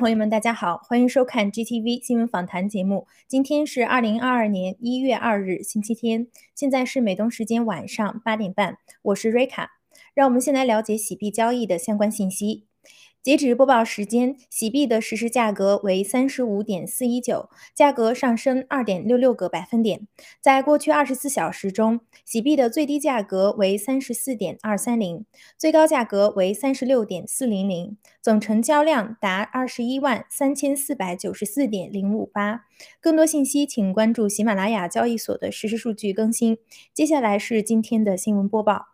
朋友们，大家好，欢迎收看 GTV 新闻访谈节目。今天是二零二二年一月二日，星期天，现在是美东时间晚上八点半，我是瑞卡。让我们先来了解洗币交易的相关信息。截止播报时间，洗币的实时价格为三十五点四一九，价格上升二点六六个百分点。在过去二十四小时中，洗币的最低价格为三十四点二三零，最高价格为三十六点四零零，总成交量达二十一万三千四百九十四点零五八。更多信息，请关注喜马拉雅交易所的实时数据更新。接下来是今天的新闻播报。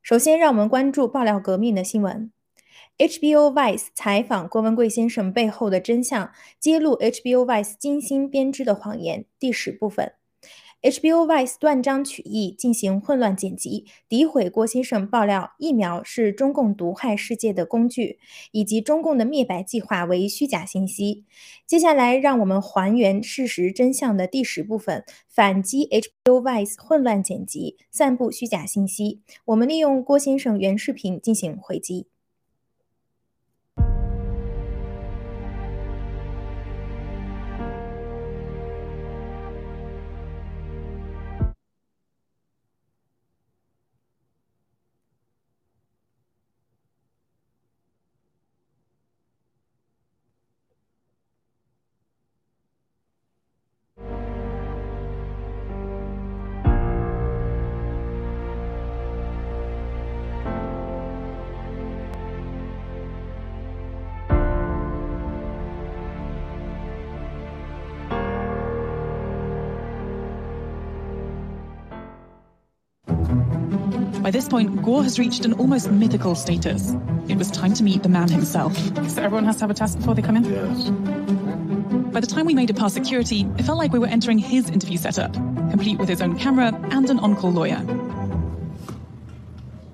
首先，让我们关注爆料革命的新闻。HBO Vice 采访郭文贵先生背后的真相，揭露 HBO Vice 精心编织的谎言。第十部分，HBO Vice 断章取义，进行混乱剪辑，诋毁郭先生，爆料疫苗是中共毒害世界的工具，以及中共的灭白计划为虚假信息。接下来，让我们还原事实真相的第十部分，反击 HBO Vice 混乱剪辑、散布虚假信息。我们利用郭先生原视频进行回击。By this point, Gore has reached an almost mythical status. It was time to meet the man himself. So everyone has to have a test before they come in? Yes. By the time we made it past security, it felt like we were entering his interview setup, complete with his own camera and an on-call lawyer.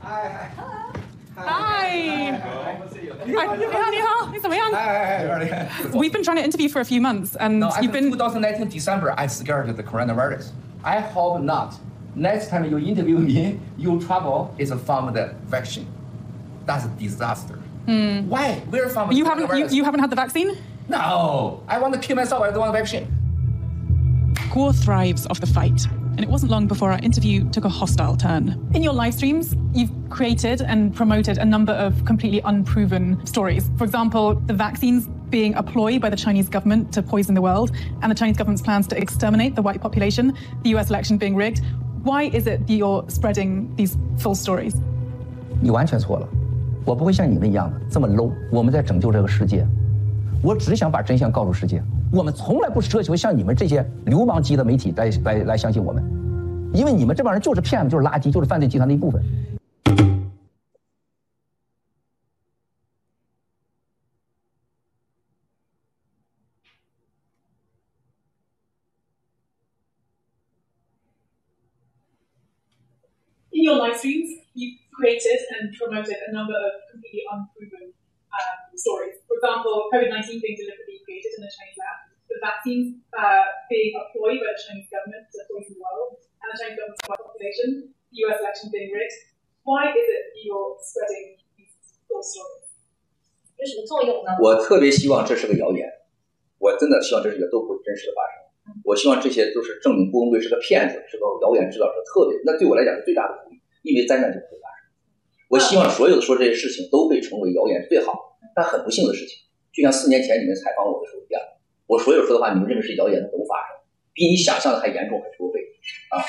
Hi. Hi. Hi. Hi. We've been trying to interview for a few months, and No, you've after been 2019 December, I scared the coronavirus. I hope not. Next time you interview me, you trouble is from the vaccine. That's a disaster. Hmm. Why? We're from you haven't you, you haven't had the vaccine. No, I want to kill myself. I don't want a vaccine. Gore thrives off the fight, and it wasn't long before our interview took a hostile turn. In your live streams, you've created and promoted a number of completely unproven stories. For example, the vaccines being a ploy by the Chinese government to poison the world, and the Chinese government's plans to exterminate the white population, the US election being rigged. Why is it that you're spreading these false stories? 你完全错了，我不会像你们一样的这么 low。我们在拯救这个世界，我只想把真相告诉世界。我们从来不奢求像你们这些流氓级的媒体来来来相信我们，因为你们这帮人就是骗子，就是垃圾，就是犯罪集团的一部分。your live streams, you've created and promoted a number of completely unproven um, stories. For example, COVID 19 being deliberately created in a Chinese lab, the vaccines uh, being a ploy by the Chinese government to poison the world, and the Chinese government's white population, the US election being rigged. Why is it that you're spreading these false stories? 有什么作用呢？我特别希望这是个谣言，我真的希望这是一个都不真实的发生。我希望这些都是证明郭文贵是个骗子，是个谣言制造者，特别那对我来讲是最大的鼓励， 因为灾难就不会发生。我希望所有的说这些事情都被成为谣言是最好，但很不幸的事情，就像四年前你们采访我的时候一样，我所有说的话你们认为是谣言的都发生，比你想象的还严重很多倍啊！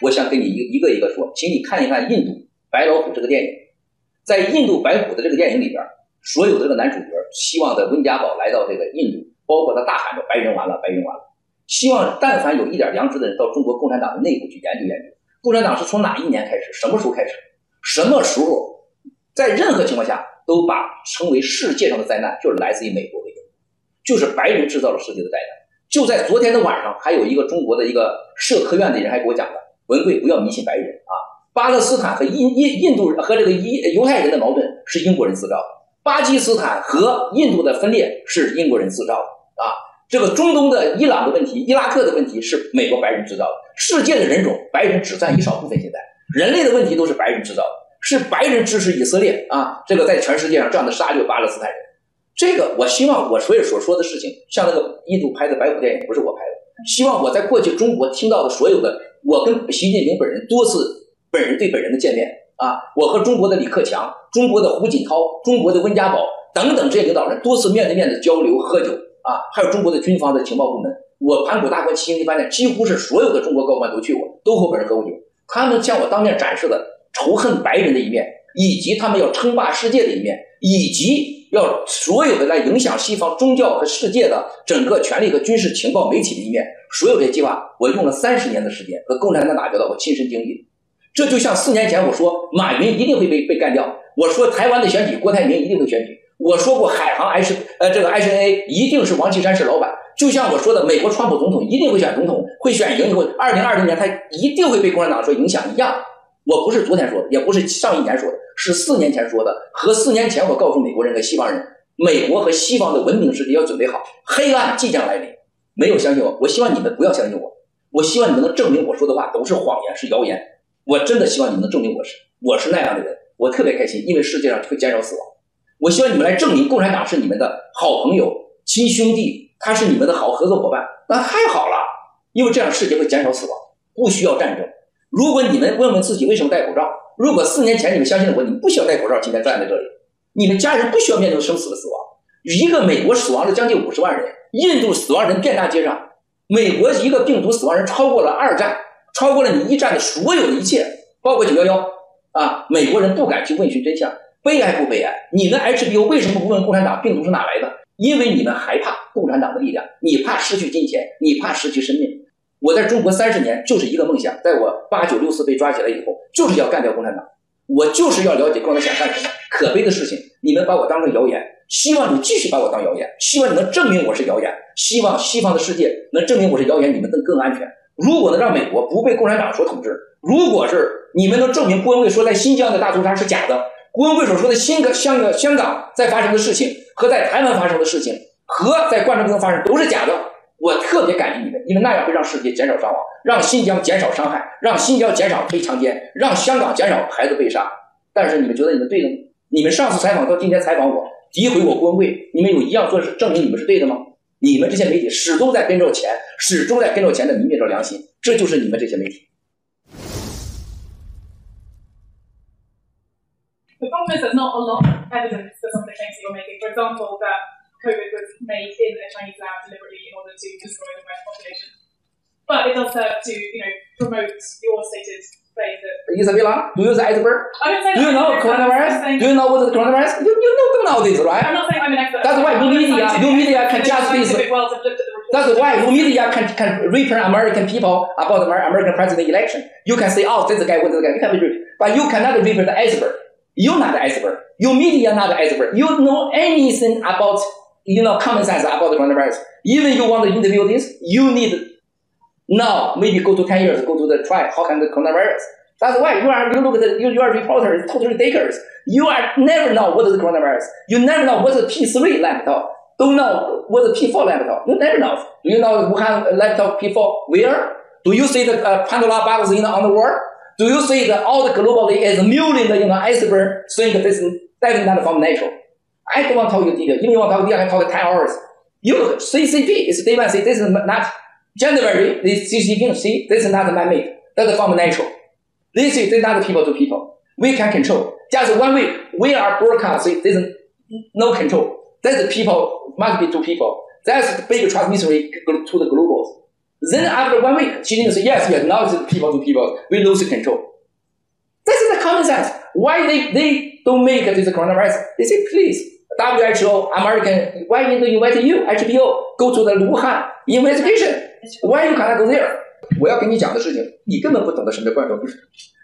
我想跟你一一个一个说，请你看一看印度《白老虎》这个电影，在印度白虎的这个电影里边，所有的这个男主角希望在温家宝来到这个印度，包括他大喊着“白人完了，白人完了”，希望但凡有一点良知的人到中国共产党的内部去研究研究，共产党是从哪一年开始，什么时候开始，什么时候，在任何情况下都把称为世界上的灾难就是来自于美国和英国，就是白人制造了世界的灾难。就在昨天的晚上，还有一个中国的一个社科院的人还给我讲了，文贵不要迷信白人啊，巴勒斯坦和印印印度和这个伊犹太人的矛盾是英国人制造的，巴基斯坦和印度的分裂是英国人制造的啊，这个中东的伊朗的问题、伊拉克的问题是美国白人制造的，世界的人种白人只占一少部分，现在。人类的问题都是白人制造的，是白人支持以色列啊，这个在全世界上这样的杀戮巴勒斯坦人。这个我希望我所有所说的事情，像那个印度拍的白虎电影不是我拍的，希望我在过去中国听到的所有的，我跟习近平本人多次本人对本人的见面啊，我和中国的李克强、中国的胡锦涛、中国的温家宝等等这些领导人多次面对面的交流喝酒啊，还有中国的军方的情报部门，我盘古大观七星级饭店几乎是所有的中国高官都去过，都和本人喝过酒，他们向我当面展示了仇恨白人的一面，以及他们要称霸世界的一面，以及。要所有的来影响西方宗教和世界的整个权力和军事情报媒体的一面，所有这些计划，我用了三十年的时间和共产党打交道，我亲身经历。这就像四年前我说马云一定会被被干掉，我说台湾的选举郭台铭一定会选举，我说过海航 H 呃这个 H N A 一定是王岐山是老板，就像我说的美国川普总统一定会选总统，会选赢以后，二零二零年他一定会被共产党所影响一样。我不是昨天说的，也不是上一年说的。是四年前说的，和四年前我告诉美国人和西方人，美国和西方的文明世界要准备好，黑暗即将来临。没有相信我，我希望你们不要相信我，我希望你们能证明我说的话都是谎言，是谣言。我真的希望你们能证明我是我是那样的人，我特别开心，因为世界上会减少死亡。我希望你们来证明共产党是你们的好朋友、亲兄弟，他是你们的好合作伙伴，那太好了，因为这样世界会减少死亡，不需要战争。如果你们问问自己为什么戴口罩？如果四年前你们相信了我，你们不需要戴口罩，今天站在这里，你们家人不需要面对生死的死亡。一个美国死亡了将近五十万人，印度死亡人遍大街上，美国一个病毒死亡人超过了二战，超过了你一战的所有的一切，包括九幺幺啊！美国人不敢去问询真相，悲哀不悲哀？你们 HBO 为什么不问共产党病毒是哪来的？因为你们害怕共产党的力量，你怕失去金钱，你怕失去生命。我在中国三十年就是一个梦想，在我八九六四被抓起来以后，就是要干掉共产党。我就是要了解共产党想干什么。可悲的事情，你们把我当成谣言，希望你继续把我当谣言，希望你能证明我是谣言，希望西方的世界能证明我是谣言，你们能更安全。如果能让美国不被共产党所统治，如果是你们能证明郭文贵说在新疆的大屠杀是假的，郭文贵所说的新港、香港、香港在发生的事情和在台湾发生的事情和在冠州中发生都是假的。我特别感激你们，因为那样会让世界减少伤亡，让新疆减少伤害，让新疆减少被强奸，让香港减少孩子被杀。但是你们觉得你们对的吗？你们上次采访到今天采访我，诋毁我郭文贵，你们有一样做是证明你们是对的吗？你们这些媒体始终在跟着钱，始终在跟着钱的泯灭着良心，这就是你们这些媒体。Problem is there's not a lot of evidence for some of the claims that you're making. For example, that COVID was made in a Chinese lab deliberately in order to destroy the West population. But it does serve to, you know, promote your stated claim that. Isabella, do you use iceberg? I don't say Do you know coronavirus? Do you know what is the coronavirus? You, you know know this, right? I'm not saying I'm an expert. That's why you media, you media can just this. That's why you media can can return American people about the American president election. You can say, oh, this guy, this guy. You can be, but you cannot repeat the iceberg. You're not the iceberg. You media not the iceberg. You know anything about you know, common sense about the coronavirus. Even you want to interview this, you need now maybe go to 10 years, go to the try, how can the coronavirus? That's why you are, you look at the, you, you are reporter, totally ridiculous. You are never know what is the coronavirus. You never know what's the P3 laptop. Don't know what's the P4 laptop. You never know. Do you know Wuhan laptop P4 where? Do you see the uh, Pandora box in the underworld? Do you see that all the globally is million you know, iceberg think this is definitely not from natural? I don't want to tell you detail. Even you want to talk detail, I talk 10 hours. You CCP is one, say this is not January, this CCP, see, this is not man-made. That's from natural. This is not people to people. We can control. Just one week, we are broadcasting, there's no control. That's the people, must be to people. That's the big transmission to the globals. Then after one week, Xi Jinping says, yes, yes, now it's people to people. We lose control. This is the common sense. Why they, they don't make this coronavirus? They say, please, WHO, American, why didn't they invite you, HBO, go to the Wuhan investigation? Why you cannot go there? 我要跟你讲的事情，你根本不懂得什么叫冠状病毒。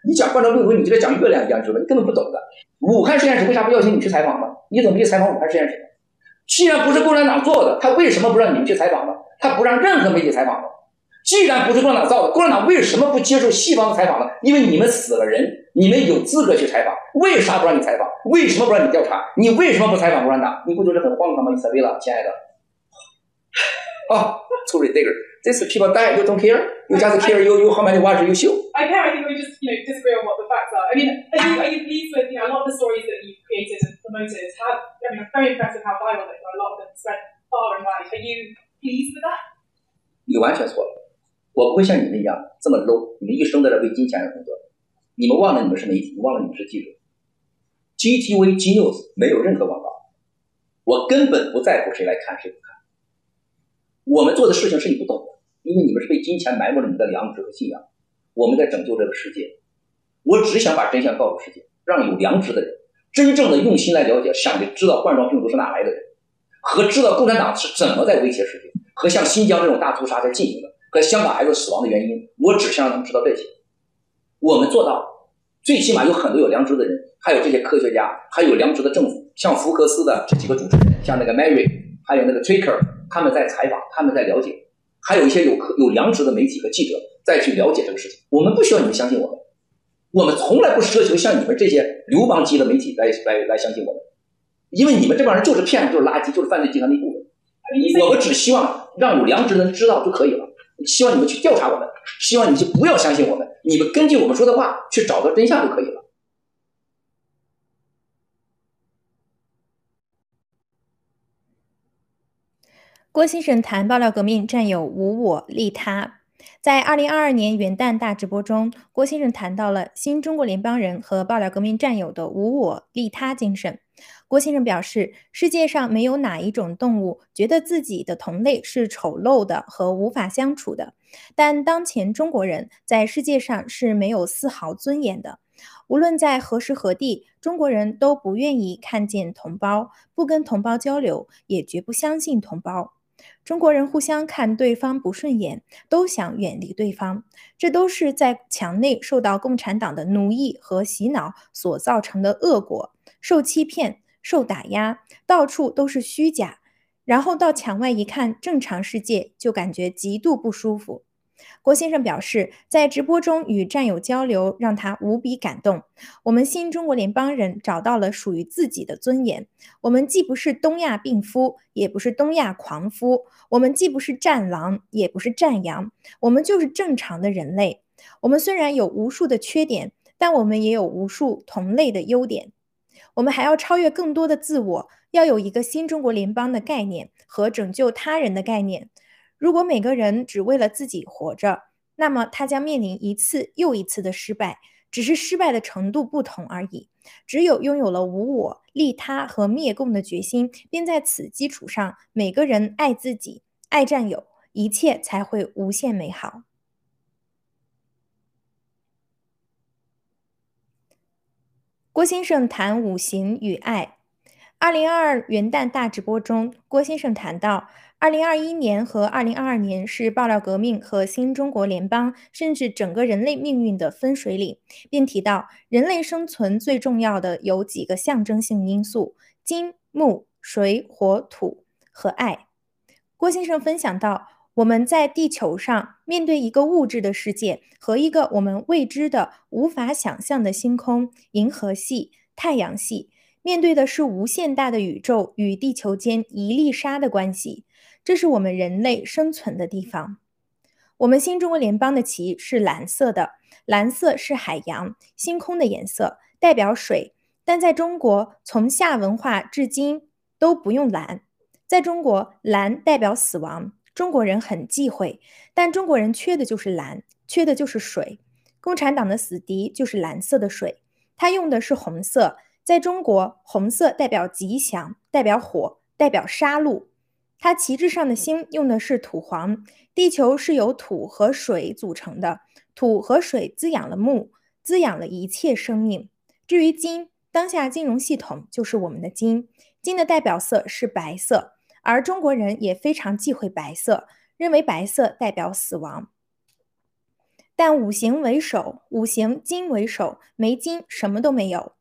你讲冠状病毒，你就在讲月亮一样知道，你根本不懂的。武汉实验室为啥不邀请你去采访呢？你怎么去采访武汉实验室？既然不是共产党做的，他为什么不让你们去采访呢？他不让任何媒体采访呢？既然不是共产党造的，共产党为什么不接受西方的采访呢？因为你们死了人，你们有资格去采访，为啥不让你采访？为什么不让你调查？你为什么不采访共产党？你不觉得很荒唐吗？伊莎贝拉，亲爱的，啊，sorry，这个 These people die, you don't care. You just care you you how many watch you show. I care. I think we just you know disagree on what the facts are. I mean, are you, are you pleased with you know a lot of the stories that you've created and promoted? Have I mean, it's very impressive how viral they were. A lot of them spread far and wide. Are you pleased with that? 你完全错了，我不会像你们一样这么 low。你们一生在这为金钱而工作，你们忘了你们是媒体，忘了你们是记者。GTV G News 没有任何广告，我根本不在乎谁来看谁不看。我们做的事情是你不懂的，因为你们是被金钱埋没了你们的良知和信仰。我们在拯救这个世界，我只想把真相告诉世界，让有良知的人真正的用心来了解，想知道冠状病毒是哪来的人，和知道共产党是怎么在威胁世界，和像新疆这种大屠杀在进行的，和香港孩子死亡的原因，我只想让他们知道这些。我们做到，最起码有很多有良知的人，还有这些科学家，还有良知的政府，像福克斯的这几个主持人，像那个 Mary，还有那个 Tricker。他们在采访，他们在了解，还有一些有可有良知的媒体和记者再去了解这个事情。我们不需要你们相信我们，我们从来不奢求像你们这些流氓级的媒体来来来相信我们，因为你们这帮人就是骗子，就是垃圾，就是犯罪集团的一部分。我们只希望让有良知的人知道就可以了。希望你们去调查我们，希望你们就不要相信我们，你们根据我们说的话去找到真相就可以了。郭先生谈爆料革命战友无我利他。在二零二二年元旦大直播中，郭先生谈到了新中国联邦人和爆料革命战友的无我利他精神。郭先生表示，世界上没有哪一种动物觉得自己的同类是丑陋的和无法相处的，但当前中国人在世界上是没有丝毫尊严的。无论在何时何地，中国人都不愿意看见同胞，不跟同胞交流，也绝不相信同胞。中国人互相看对方不顺眼，都想远离对方，这都是在墙内受到共产党的奴役和洗脑所造成的恶果。受欺骗、受打压，到处都是虚假，然后到墙外一看，正常世界就感觉极度不舒服。郭先生表示，在直播中与战友交流让他无比感动。我们新中国联邦人找到了属于自己的尊严。我们既不是东亚病夫，也不是东亚狂夫；我们既不是战狼，也不是战羊，我们就是正常的人类。我们虽然有无数的缺点，但我们也有无数同类的优点。我们还要超越更多的自我，要有一个新中国联邦的概念和拯救他人的概念。如果每个人只为了自己活着，那么他将面临一次又一次的失败，只是失败的程度不同而已。只有拥有了无我、利他和灭共的决心，并在此基础上，每个人爱自己、爱战友，一切才会无限美好。郭先生谈五行与爱。二零二二元旦大直播中，郭先生谈到。二零二一年和二零二二年是爆料革命和新中国联邦，甚至整个人类命运的分水岭，并提到人类生存最重要的有几个象征性因素：金、木、水、火、土和爱。郭先生分享到，我们在地球上面对一个物质的世界和一个我们未知的、无法想象的星空——银河系、太阳系，面对的是无限大的宇宙与地球间一粒沙的关系。这是我们人类生存的地方。我们新中国联邦的旗是蓝色的，蓝色是海洋、星空的颜色，代表水。但在中国，从夏文化至今都不用蓝。在中国，蓝代表死亡，中国人很忌讳。但中国人缺的就是蓝，缺的就是水。共产党的死敌就是蓝色的水，它用的是红色。在中国，红色代表吉祥，代表火，代表杀戮。它旗帜上的星用的是土黄，地球是由土和水组成的，土和水滋养了木，滋养了一切生命。至于金，当下金融系统就是我们的金，金的代表色是白色，而中国人也非常忌讳白色，认为白色代表死亡。但五行为首，五行金为首，没金什么都没有。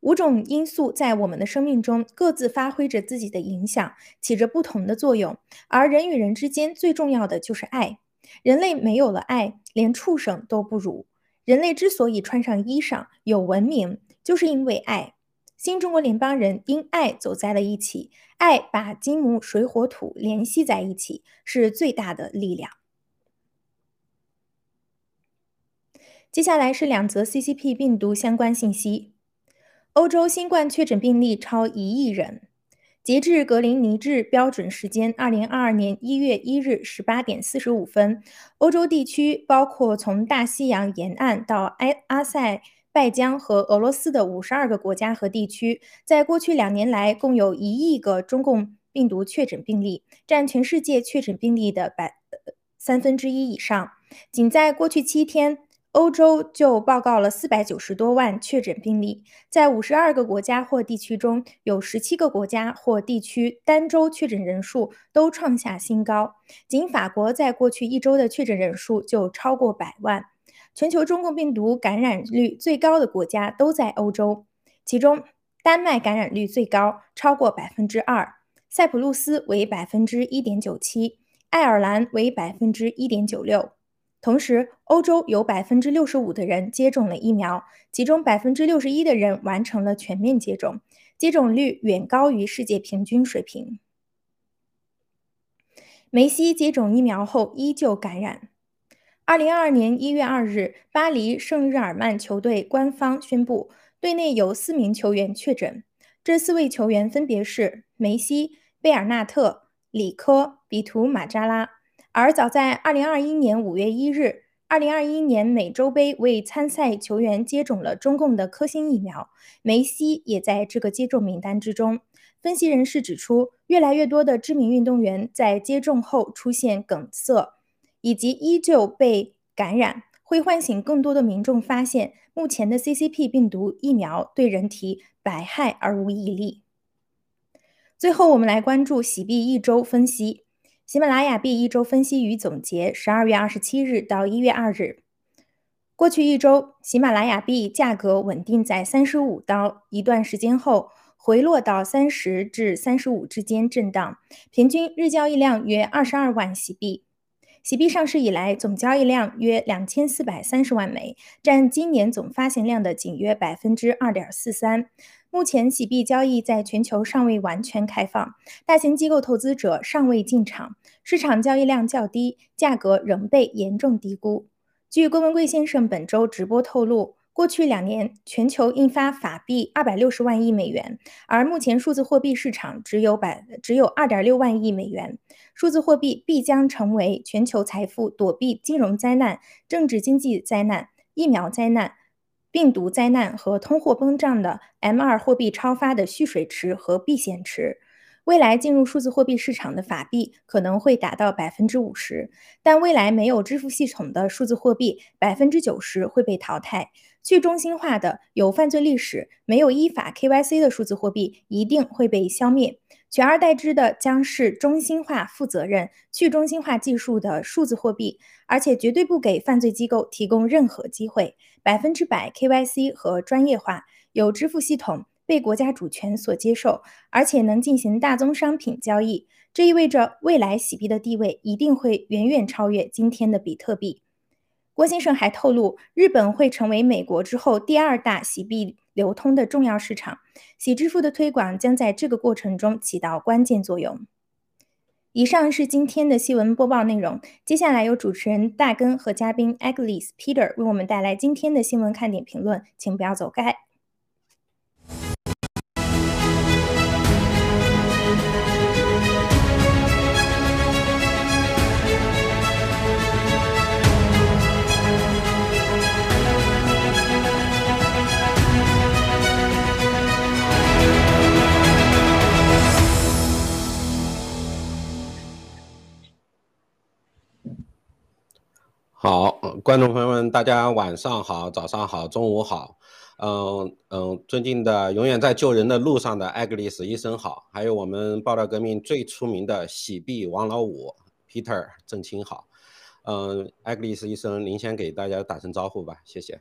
五种因素在我们的生命中各自发挥着自己的影响，起着不同的作用。而人与人之间最重要的就是爱。人类没有了爱，连畜生都不如。人类之所以穿上衣裳、有文明，就是因为爱。新中国联邦人因爱走在了一起爱把金木水火土联系在一起是最大的力量。接下来是两则 ccp 病毒相关信息。欧洲新冠确诊病例超一亿人截至格林尼治标准时间二零二二年一月一日十八点四十五分欧洲地区包括从大西洋沿岸到埃阿塞拜疆和俄罗斯的五十二个国家和地区，在过去两年来共有一亿个中共病毒确诊病例，占全世界确诊病例的百三分之一以上。仅在过去七天。欧洲就报告了四百九十多万确诊病例，在五十二个国家或地区中，有十七个国家或地区单周确诊人数都创下新高。仅法国在过去一周的确诊人数就超过百万。全球中共病毒感染率最高的国家都在欧洲，其中丹麦感染率最高，超过百分之二；塞浦路斯为百分之一点九七，爱尔兰为百分之一点九六。同时，欧洲有百分之六十五的人接种了疫苗，其中百分之六十一的人完成了全面接种，接种率远高于世界平均水平。梅西接种疫苗后依旧感染。二零二二年一月二日，巴黎圣日耳曼球队官方宣布，队内有四名球员确诊，这四位球员分别是梅西、贝尔纳特、里科、比图马扎拉。而早在2021年5月1日，2021年美洲杯为参赛球员接种了中共的科兴疫苗，梅西也在这个接种名单之中。分析人士指出，越来越多的知名运动员在接种后出现梗塞，以及依旧被感染，会唤醒更多的民众发现，目前的 CCP 病毒疫苗对人体百害而无一利。最后，我们来关注洗币一周分析。喜马拉雅币一周分析与总结：十二月二十七日到一月二日，过去一周，喜马拉雅币价格稳定在三十五刀，一段时间后回落到三十至三十五之间震荡，平均日交易量约二十二万喜币。喜币上市以来，总交易量约两千四百三十万枚，占今年总发行量的仅约百分之二点四三。目前，喜币交易在全球尚未完全开放，大型机构投资者尚未进场，市场交易量较低，价格仍被严重低估。据郭文贵先生本周直播透露，过去两年全球印发法币二百六十万亿美元，而目前数字货币市场只有百只有二点六万亿美元。数字货币必将成为全球财富躲避金融灾难、政治经济灾难、疫苗灾难。病毒灾难和通货膨胀的 M 二货币超发的蓄水池和避险池，未来进入数字货币市场的法币可能会达到百分之五十，但未来没有支付系统的数字货币百分之九十会被淘汰。去中心化的、有犯罪历史、没有依法 KYC 的数字货币一定会被消灭，取而代之的将是中心化、负责任、去中心化技术的数字货币，而且绝对不给犯罪机构提供任何机会。百分之百 KYC 和专业化，有支付系统，被国家主权所接受，而且能进行大宗商品交易。这意味着未来洗币的地位一定会远远超越今天的比特币。郭先生还透露，日本会成为美国之后第二大洗币流通的重要市场，洗支付的推广将在这个过程中起到关键作用。以上是今天的新闻播报内容，接下来由主持人大根和嘉宾 Agnes Peter 为我们带来今天的新闻看点评论，请不要走开。好，观众朋友们，大家晚上好，早上好，中午好，嗯嗯，尊敬的永远在救人的路上的艾格里斯医生好，还有我们爆料革命最出名的喜币王老五 Peter 郑清好，嗯，艾格里斯医生，您先给大家打声招呼吧，谢谢。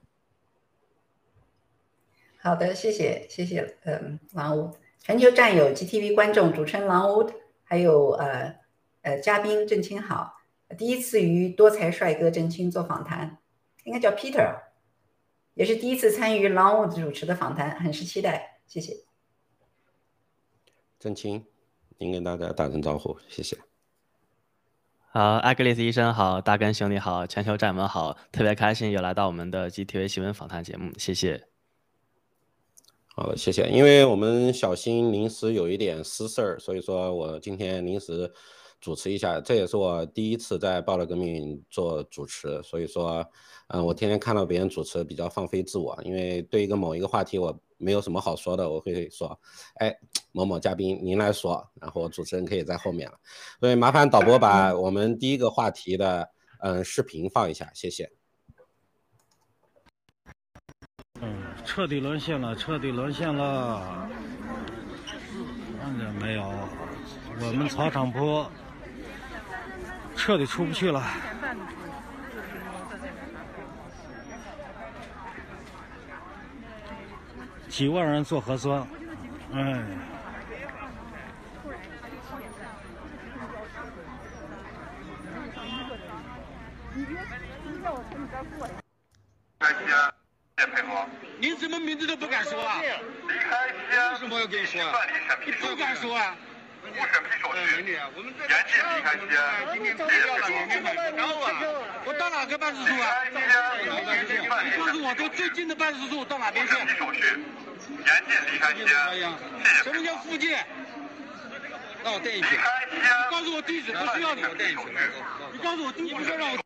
好的，谢谢，谢谢，嗯，狼五，全球战友 GTV 观众，主持人狼五，还有呃呃嘉宾郑清好。第一次与多才帅哥郑清做访谈，应该叫 Peter，也是第一次参与 Longwood 主持的访谈，很是期待。谢谢。郑清，您跟大家打声招呼，谢谢。好，艾格丽斯医生好，大根兄弟好，全球战友们好，特别开心又来到我们的 GTV 新闻访谈节目，谢谢。好的，谢谢。因为我们小新临时有一点私事儿，所以说我今天临时主持一下，这也是我第一次在《报道革命》做主持，所以说，嗯，我天天看到别人主持比较放飞自我，因为对一个某一个话题我没有什么好说的，我会说，哎。某某嘉宾，您来说，然后主持人可以在后面了。所以麻烦导播把我们第一个话题的嗯视频放一下，谢谢。嗯，彻底沦陷了，彻底沦陷了。看见没有？我们草场坡彻底出不去了。几万人做核酸，哎。开心啊！谢谢配合。您什么名字都不敢说啊？离开西安。为什么要跟你说啊？办理审批手续。不敢说啊。无审批手续。严禁离开西安。今天不要了，明天买不着啊。我到哪个办事处啊？离开西安。严禁办理告诉我，这最近的办事处到哪边去？审批手续。严禁离开西安。谢谢。什么叫附近？让我带你去。离开西安。告诉我地址，不需要你，我带你去。你告诉我地址，不需要让我。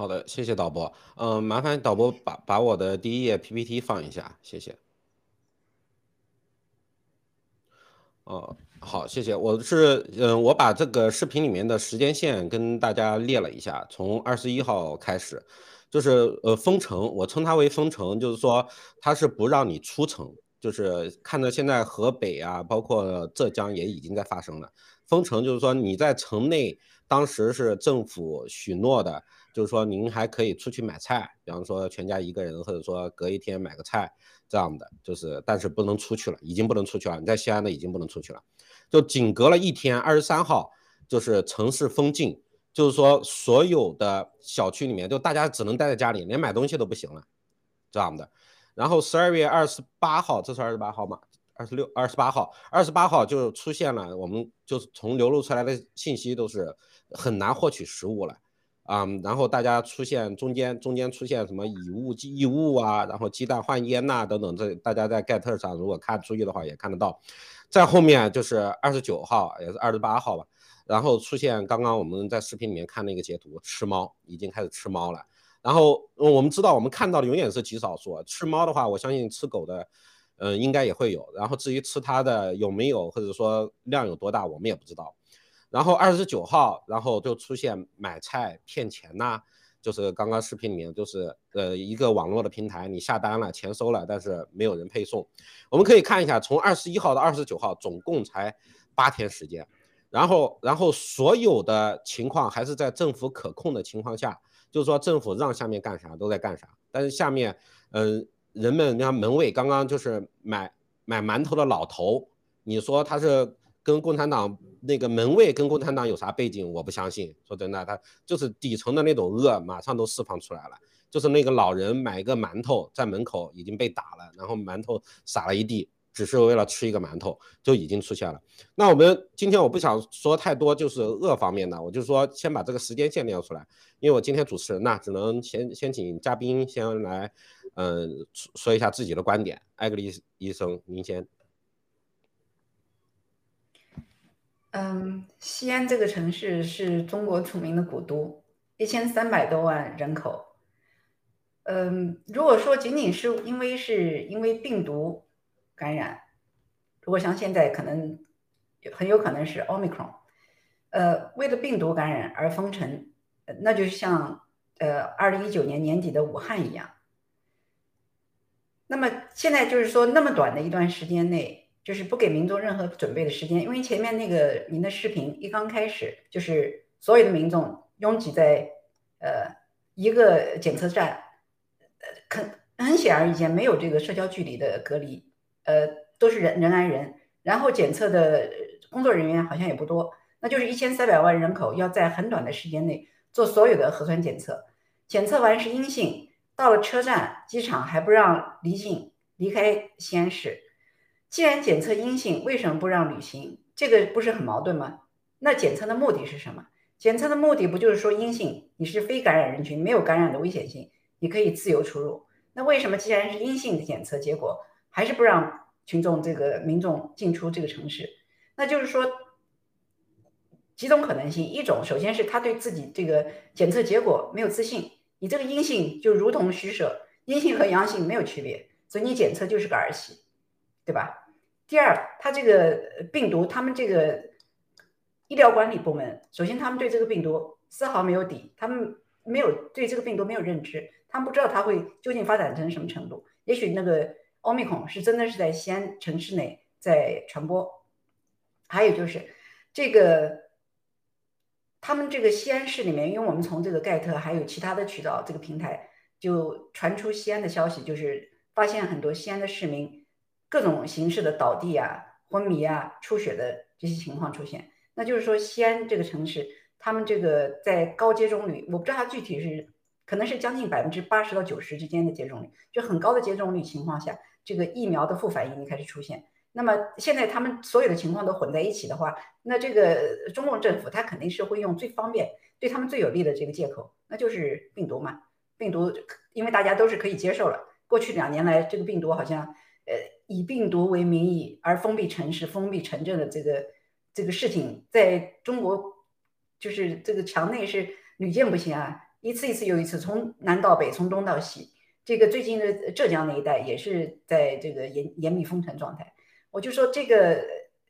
好的，谢谢导播。嗯，麻烦导播把把我的第一页 PPT 放一下，谢谢。哦，好，谢谢。我是嗯，我把这个视频里面的时间线跟大家列了一下，从二十一号开始，就是呃封城，我称它为封城，就是说它是不让你出城，就是看着现在河北啊，包括浙江也已经在发生了封城，就是说你在城内，当时是政府许诺的。就是说，您还可以出去买菜，比方说全家一个人，或者说隔一天买个菜这样的，就是但是不能出去了，已经不能出去了。你在西安的已经不能出去了，就仅隔了一天，二十三号就是城市封禁，就是说所有的小区里面就大家只能待在家里，连买东西都不行了，这样的。然后十二月二十八号，这是二十八号吗？二十六、二十八号，二十八号就出现了，我们就是从流露出来的信息都是很难获取食物了。啊，然后大家出现中间中间出现什么以物易物啊，然后鸡蛋换烟呐等等，这大家在盖特上如果看注意的话也看得到。在后面就是二十九号，也是二十八号吧，然后出现刚刚我们在视频里面看那个截图，吃猫已经开始吃猫了。然后我们知道我们看到的永远是极少数，吃猫的话，我相信吃狗的，嗯，应该也会有。然后至于吃它的有没有，或者说量有多大，我们也不知道。然后二十九号，然后就出现买菜骗钱呐，就是刚刚视频里面就是呃一个网络的平台，你下单了，钱收了，但是没有人配送。我们可以看一下，从二十一号到二十九号，总共才八天时间。然后，然后所有的情况还是在政府可控的情况下，就是说政府让下面干啥都在干啥。但是下面，嗯，人们你看门卫刚刚就是买买馒头的老头，你说他是跟共产党？那个门卫跟共产党有啥背景？我不相信。说真的，他就是底层的那种恶，马上都释放出来了。就是那个老人买一个馒头，在门口已经被打了，然后馒头撒了一地，只是为了吃一个馒头，就已经出现了。那我们今天我不想说太多，就是恶方面的，我就说先把这个时间线列出来，因为我今天主持人呢，只能先先请嘉宾先来，嗯，说一下自己的观点。艾格丽医生，您先。嗯，西安这个城市是中国著名的古都，一千三百多万人口。嗯，如果说仅仅是因为是因为病毒感染，如果像现在可能很有可能是奥密克戎，呃，为了病毒感染而封城，那就像呃二零一九年年底的武汉一样。那么现在就是说，那么短的一段时间内，就是不给民众任何准备的时间，因为前面那个您的视频一刚开始，就是所有的民众拥挤在呃一个检测站。呃很很显而易见，没有这个社交距离的隔离，呃，都是人人挨人，然后检测的工作人员好像也不多，那就是一千三百万人口要在很短的时间内做所有的核酸检测，检测完是阴性，到了车站、机场还不让离境离开西安市。既然检测阴性，为什么不让旅行？这个不是很矛盾吗？那检测的目的是什么？检测的目的不就是说阴性，你是非感染人群，没有感染的危险性？你可以自由出入。那为什么既然是阴性的检测结果，还是不让群众这个民众进出这个城市？那就是说几种可能性：一种，首先是他对自己这个检测结果没有自信，你这个阴性就如同虚设，阴性和阳性没有区别，所以你检测就是个儿戏，对吧？第二，他这个病毒，他们这个医疗管理部门，首先他们对这个病毒丝毫没有底，他们没有对这个病毒没有认知。他们不知道它会究竟发展成什么程度，也许那个奥密克戎是真的是在西安城市内在传播。还有就是这个他们这个西安市里面，因为我们从这个盖特还有其他的渠道这个平台就传出西安的消息，就是发现很多西安的市民各种形式的倒地啊、昏迷啊、出血的这些情况出现。那就是说西安这个城市，他们这个在高接种率，我不知道它具体是。可能是将近百分之八十到九十之间的接种率，就很高的接种率情况下，这个疫苗的副反应已经开始出现。那么现在他们所有的情况都混在一起的话，那这个中共政府他肯定是会用最方便、对他们最有利的这个借口，那就是病毒嘛。病毒，因为大家都是可以接受了。过去两年来，这个病毒好像，呃，以病毒为名义而封闭城市、封闭城镇的这个这个事情，在中国就是这个墙内是屡见不鲜啊。一次一次又一次，从南到北，从东到西。这个最近的浙江那一带也是在这个严严密封城状态。我就说，这个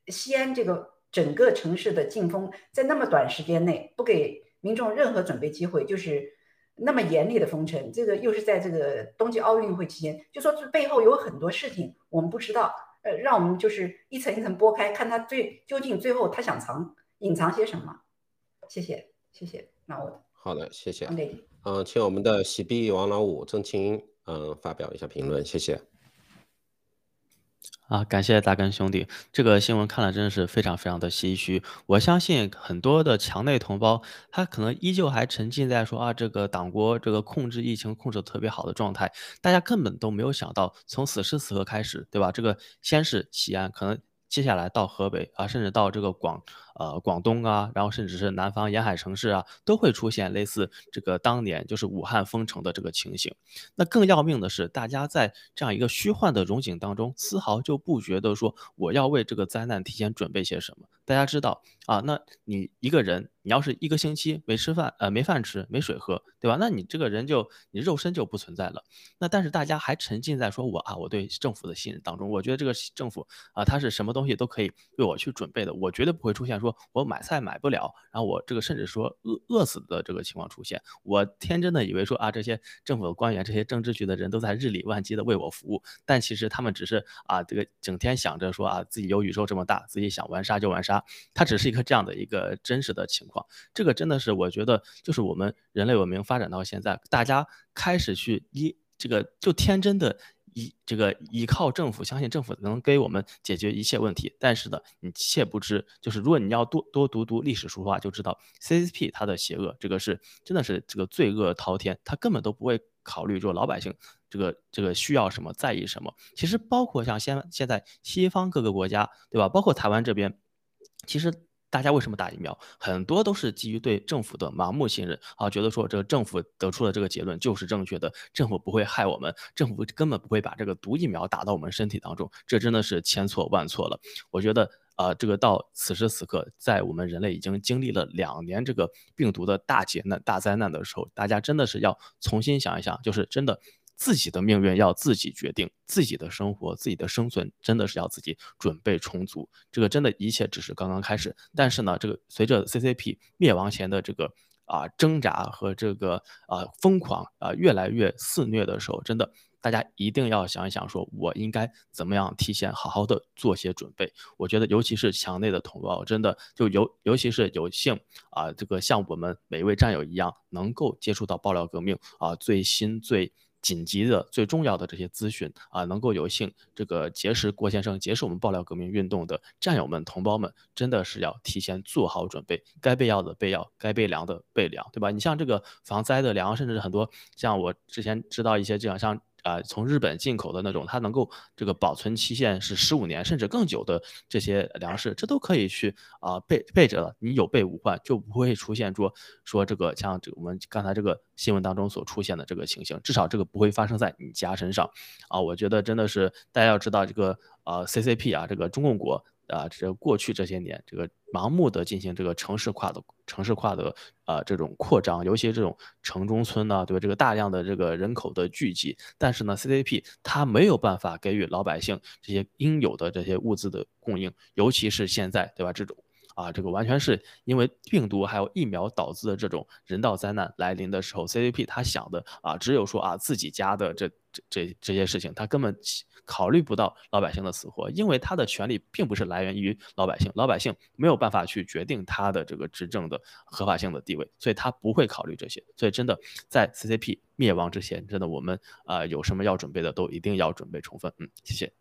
西安这个整个城市的禁封，在那么短时间内不给民众任何准备机会，就是那么严厉的封城。这个又是在这个冬季奥运会期间，就说这背后有很多事情我们不知道。呃，让我们就是一层一层剥开，看他最究竟最后他想藏隐藏些什么。谢谢，谢谢。那我。好的，谢谢。嗯，请我们的喜碧王老五郑清嗯发表一下评论，谢谢。啊，感谢大根兄弟，这个新闻看了真的是非常非常的唏嘘。我相信很多的墙内同胞，他可能依旧还沉浸在说啊，这个党国这个控制疫情控制的特别好的状态，大家根本都没有想到，从此时此刻开始，对吧？这个先是西安，可能接下来到河北啊，甚至到这个广。呃，广东啊，然后甚至是南方沿海城市啊，都会出现类似这个当年就是武汉封城的这个情形。那更要命的是，大家在这样一个虚幻的荣景当中，丝毫就不觉得说我要为这个灾难提前准备些什么。大家知道啊，那你一个人，你要是一个星期没吃饭，呃，没饭吃，没水喝，对吧？那你这个人就你肉身就不存在了。那但是大家还沉浸在说我啊，我对政府的信任当中，我觉得这个政府啊，他是什么东西都可以为我去准备的，我绝对不会出现说。我买菜买不了，然后我这个甚至说饿饿死的这个情况出现，我天真的以为说啊这些政府官员、这些政治局的人都在日理万机的为我服务，但其实他们只是啊这个整天想着说啊自己有宇宙这么大，自己想玩啥就玩啥，它只是一个这样的一个真实的情况。这个真的是我觉得就是我们人类文明发展到现在，大家开始去一这个就天真的。依这个依靠政府，相信政府能给我们解决一切问题。但是呢，你切不知，就是如果你要多多读读历史书的话，就知道 CCP 它的邪恶，这个是真的是这个罪恶滔天，他根本都不会考虑说老百姓这个这个需要什么，在意什么。其实包括像现现在西方各个国家，对吧？包括台湾这边，其实。大家为什么打疫苗？很多都是基于对政府的盲目信任啊，觉得说这个政府得出的这个结论就是正确的，政府不会害我们，政府根本不会把这个毒疫苗打到我们身体当中，这真的是千错万错了。我觉得啊，这个到此时此刻，在我们人类已经经历了两年这个病毒的大劫难、大灾难的时候，大家真的是要重新想一想，就是真的。自己的命运要自己决定，自己的生活、自己的生存，真的是要自己准备充足。这个真的一切只是刚刚开始。但是呢，这个随着 CCP 灭亡前的这个啊挣扎和这个啊疯狂啊越来越肆虐的时候，真的大家一定要想一想，说我应该怎么样提前好好的做些准备。我觉得，尤其是墙内的同胞，真的就尤尤其是有幸啊，这个像我们每一位战友一样，能够接触到爆料革命啊最新最。紧急的、最重要的这些资讯啊，能够有幸这个结识郭先生、结识我们爆料革命运动的战友们、同胞们，真的是要提前做好准备，该备药的备药，该备粮的备粮，对吧？你像这个防灾的粮，甚至很多像我之前知道一些这样像。啊，从日本进口的那种，它能够这个保存期限是十五年甚至更久的这些粮食，这都可以去啊备备着了。你有备无患，就不会出现说说这个像这我们刚才这个新闻当中所出现的这个情形，至少这个不会发生在你家身上啊。我觉得真的是大家要知道这个啊 CCP 啊，这个中共国。啊，这过去这些年，这个盲目的进行这个城市化的城市化的啊这种扩张，尤其这种城中村呢，对吧？这个大量的这个人口的聚集，但是呢，CCP 它没有办法给予老百姓这些应有的这些物资的供应，尤其是现在，对吧？这种啊，这个完全是因为病毒还有疫苗导致的这种人道灾难来临的时候，CCP 他想的啊，只有说啊自己家的这这这这些事情，他根本。考虑不到老百姓的死活，因为他的权利并不是来源于老百姓，老百姓没有办法去决定他的这个执政的合法性的地位，所以他不会考虑这些。所以真的在 CCP 灭亡之前，真的我们啊有什么要准备的，都一定要准备充分。嗯，谢谢。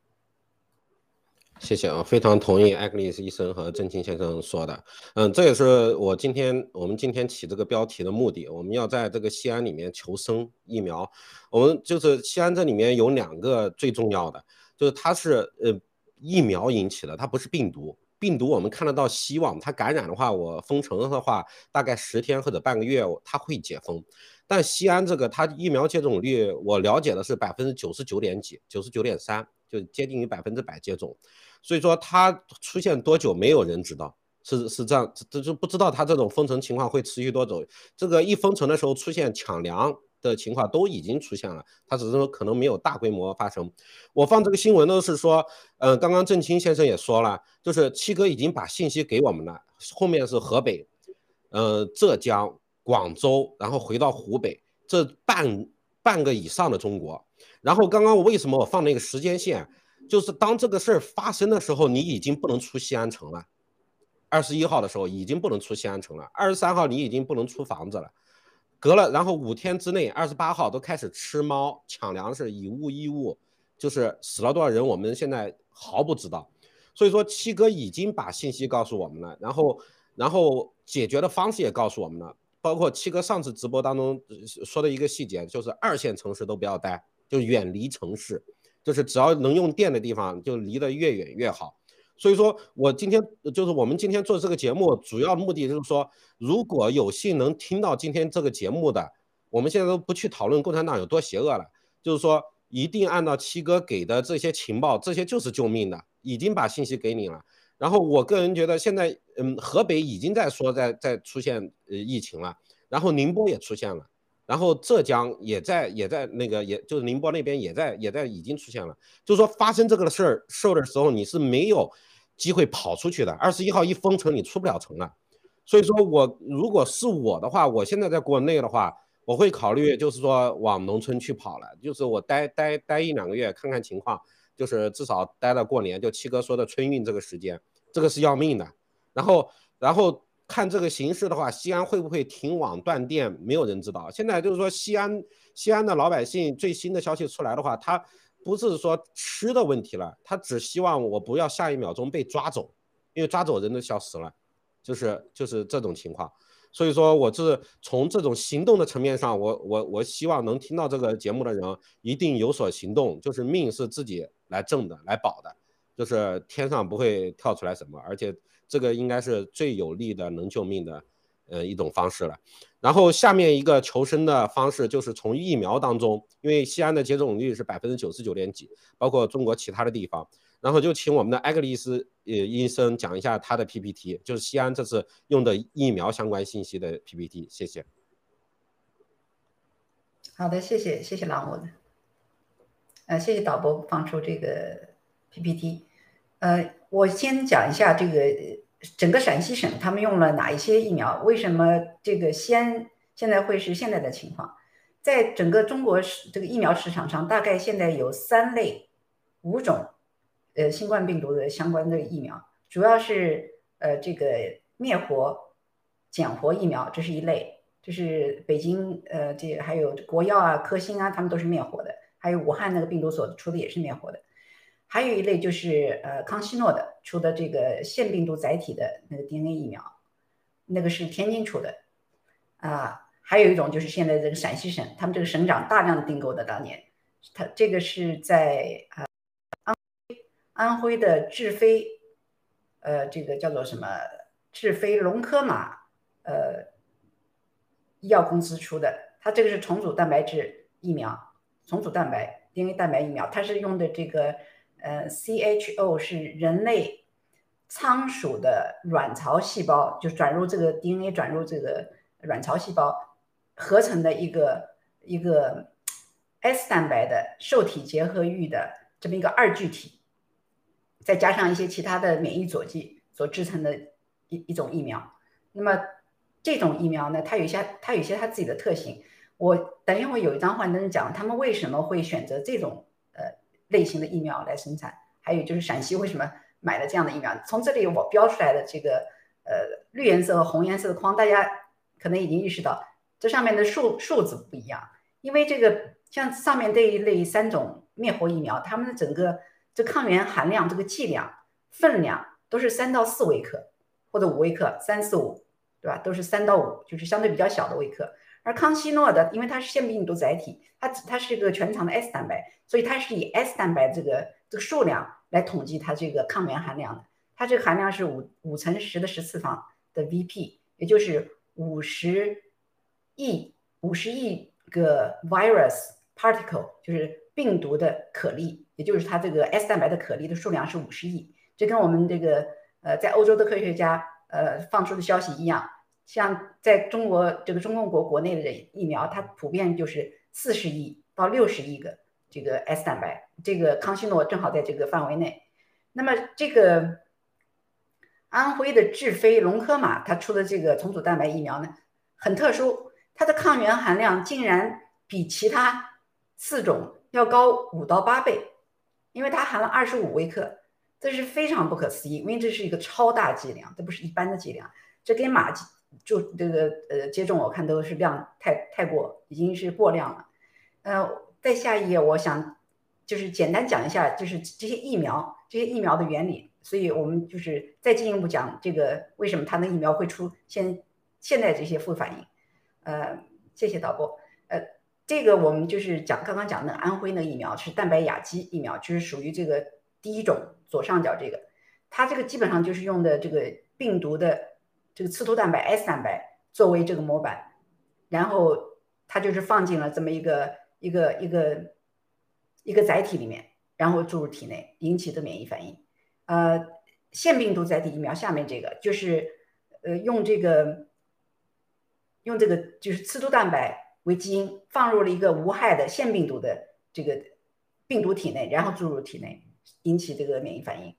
谢谢啊，非常同意艾克利斯医生和郑清先生说的。嗯，这也是我今天我们今天起这个标题的目的。我们要在这个西安里面求生疫苗。我们就是西安这里面有两个最重要的，就是它是呃疫苗引起的，它不是病毒。病毒我们看得到希望，它感染的话，我封城的话，大概十天或者半个月它会解封。但西安这个它疫苗接种率，我了解的是百分之九十九点几，九十九点三，就接近于百分之百接种。所以说它出现多久没有人知道，是是这样，这就不知道它这种封城情况会持续多久。这个一封城的时候出现抢粮的情况都已经出现了，它只是说可能没有大规模发生。我放这个新闻呢是说，嗯，刚刚郑清先生也说了，就是七哥已经把信息给我们了，后面是河北，呃，浙江、广州，然后回到湖北，这半半个以上的中国。然后刚刚我为什么我放那个时间线？就是当这个事儿发生的时候，你已经不能出西安城了。二十一号的时候已经不能出西安城了，二十三号你已经不能出房子了。隔了，然后五天之内，二十八号都开始吃猫、抢粮食、以物易物，就是死了多少人，我们现在毫不知道。所以说，七哥已经把信息告诉我们了，然后，然后解决的方式也告诉我们了，包括七哥上次直播当中说的一个细节，就是二线城市都不要待，就远离城市。就是只要能用电的地方，就离得越远越好。所以说我今天就是我们今天做这个节目，主要目的就是说，如果有幸能听到今天这个节目的，我们现在都不去讨论共产党有多邪恶了，就是说一定按照七哥给的这些情报，这些就是救命的，已经把信息给你了。然后我个人觉得现在，嗯，河北已经在说在在出现呃疫情了，然后宁波也出现了。然后浙江也在也在那个，也就是宁波那边也在也在已经出现了，就是说发生这个的事儿事的时候，你是没有机会跑出去的。二十一号一封城，你出不了城了。所以说我如果是我的话，我现在在国内的话，我会考虑就是说往农村去跑了，就是我待待待一两个月看看情况，就是至少待到过年，就七哥说的春运这个时间，这个是要命的。然后然后。看这个形势的话，西安会不会停网断电？没有人知道。现在就是说，西安西安的老百姓最新的消息出来的话，他不是说吃的问题了，他只希望我不要下一秒钟被抓走，因为抓走人都消失了，就是就是这种情况。所以说，我是从这种行动的层面上，我我我希望能听到这个节目的人一定有所行动，就是命是自己来挣的，来保的，就是天上不会跳出来什么，而且这个应该是最有利的能救命的，呃一种方式了。然后下面一个求生的方式就是从疫苗当中，因为西安的接种率是百分之九十九点几，包括中国其他的地方。然后就请我们的艾格里斯呃医生讲一下他的 PPT，就是西安这次用的疫苗相关信息的 PPT，谢谢。好的，谢谢谢谢郎我，呃，谢谢导播放出这个 PPT，呃，我先讲一下这个整个陕西省他们用了哪一些疫苗，为什么这个西安现在会是现在的情况，在整个中国市这个疫苗市场上，大概现在有三类五种。呃，新冠病毒的相关的疫苗，主要是呃这个灭活、减活疫苗，这是一类，就是北京呃这还有国药啊、科兴啊，他们都是灭活的，还有武汉那个病毒所出的也是灭活的，还有一类就是呃康希诺的出的这个腺病毒载体的那个 DNA 疫苗，那个是天津出的，啊，还有一种就是现在这个陕西省，他们这个省长大量的订购的，当年，他这个是在啊。安徽的智飞，呃，这个叫做什么？智飞龙科马，呃，医药公司出的，它这个是重组蛋白质疫苗，重组蛋白 DNA 蛋白疫苗，它是用的这个呃 CHO 是人类仓鼠的卵巢细胞，就转入这个 DNA 转入这个卵巢细胞合成的一个一个 S 蛋白的受体结合域的这么一个二聚体。再加上一些其他的免疫佐剂所制成的一一种疫苗，那么这种疫苗呢，它有一些它有一些它自己的特性。我等一会有一张幻灯讲他们为什么会选择这种类型的疫苗来生产，还有就是陕西为什么买了这样的疫苗。从这里我标出来的这个呃绿颜色和红颜色的框，大家可能已经意识到这上面的数数字不一样，因为这个像上面这一类三种灭活疫苗，它们的整个。这抗原含量、这个剂量、分量都是三到四微克或者五微克，三四五，对吧？都是三到五，就是相对比较小的微克。而康希诺的，因为它是腺病毒载体，它它是一个全长的 S 蛋白，所以它是以 S 蛋白这个这个数量来统计它这个抗原含量的。它这个含量是五五乘十的十次方的 VP，也就是五十亿五十亿个 virus particle，就是病毒的颗粒。也就是它这个 S 蛋白的颗粒的数量是五十亿，这跟我们这个呃在欧洲的科学家呃放出的消息一样，像在中国这个中共国国内的疫苗，它普遍就是四十亿到六十亿个这个 S 蛋白，这个康希诺正好在这个范围内。那么这个安徽的智飞龙科马它出的这个重组蛋白疫苗呢，很特殊，它的抗原含量竟然比其他四种要高五到八倍。因为它含了二十五微克，这是非常不可思议，因为这是一个超大剂量，这不是一般的剂量。这跟马就这个呃接种，我看都是量太太过，已经是过量了。呃，在下一页，我想就是简单讲一下，就是这些疫苗，这些疫苗的原理。所以我们就是再进一步讲这个为什么它的疫苗会出现现在这些副反应。呃，谢谢导播。呃。这个我们就是讲刚刚讲的安徽那疫苗是蛋白亚基疫苗，就是属于这个第一种左上角这个，它这个基本上就是用的这个病毒的这个刺突蛋白 S 蛋白作为这个模板，然后它就是放进了这么一个一个一个一个载体里面，然后注入体内引起的免疫反应。呃，腺病毒载体疫苗下面这个就是呃用这个用这个就是刺突蛋白。为基因放入了一个无害的腺病毒的这个病毒体内，然后注入体内，引起这个免疫反应。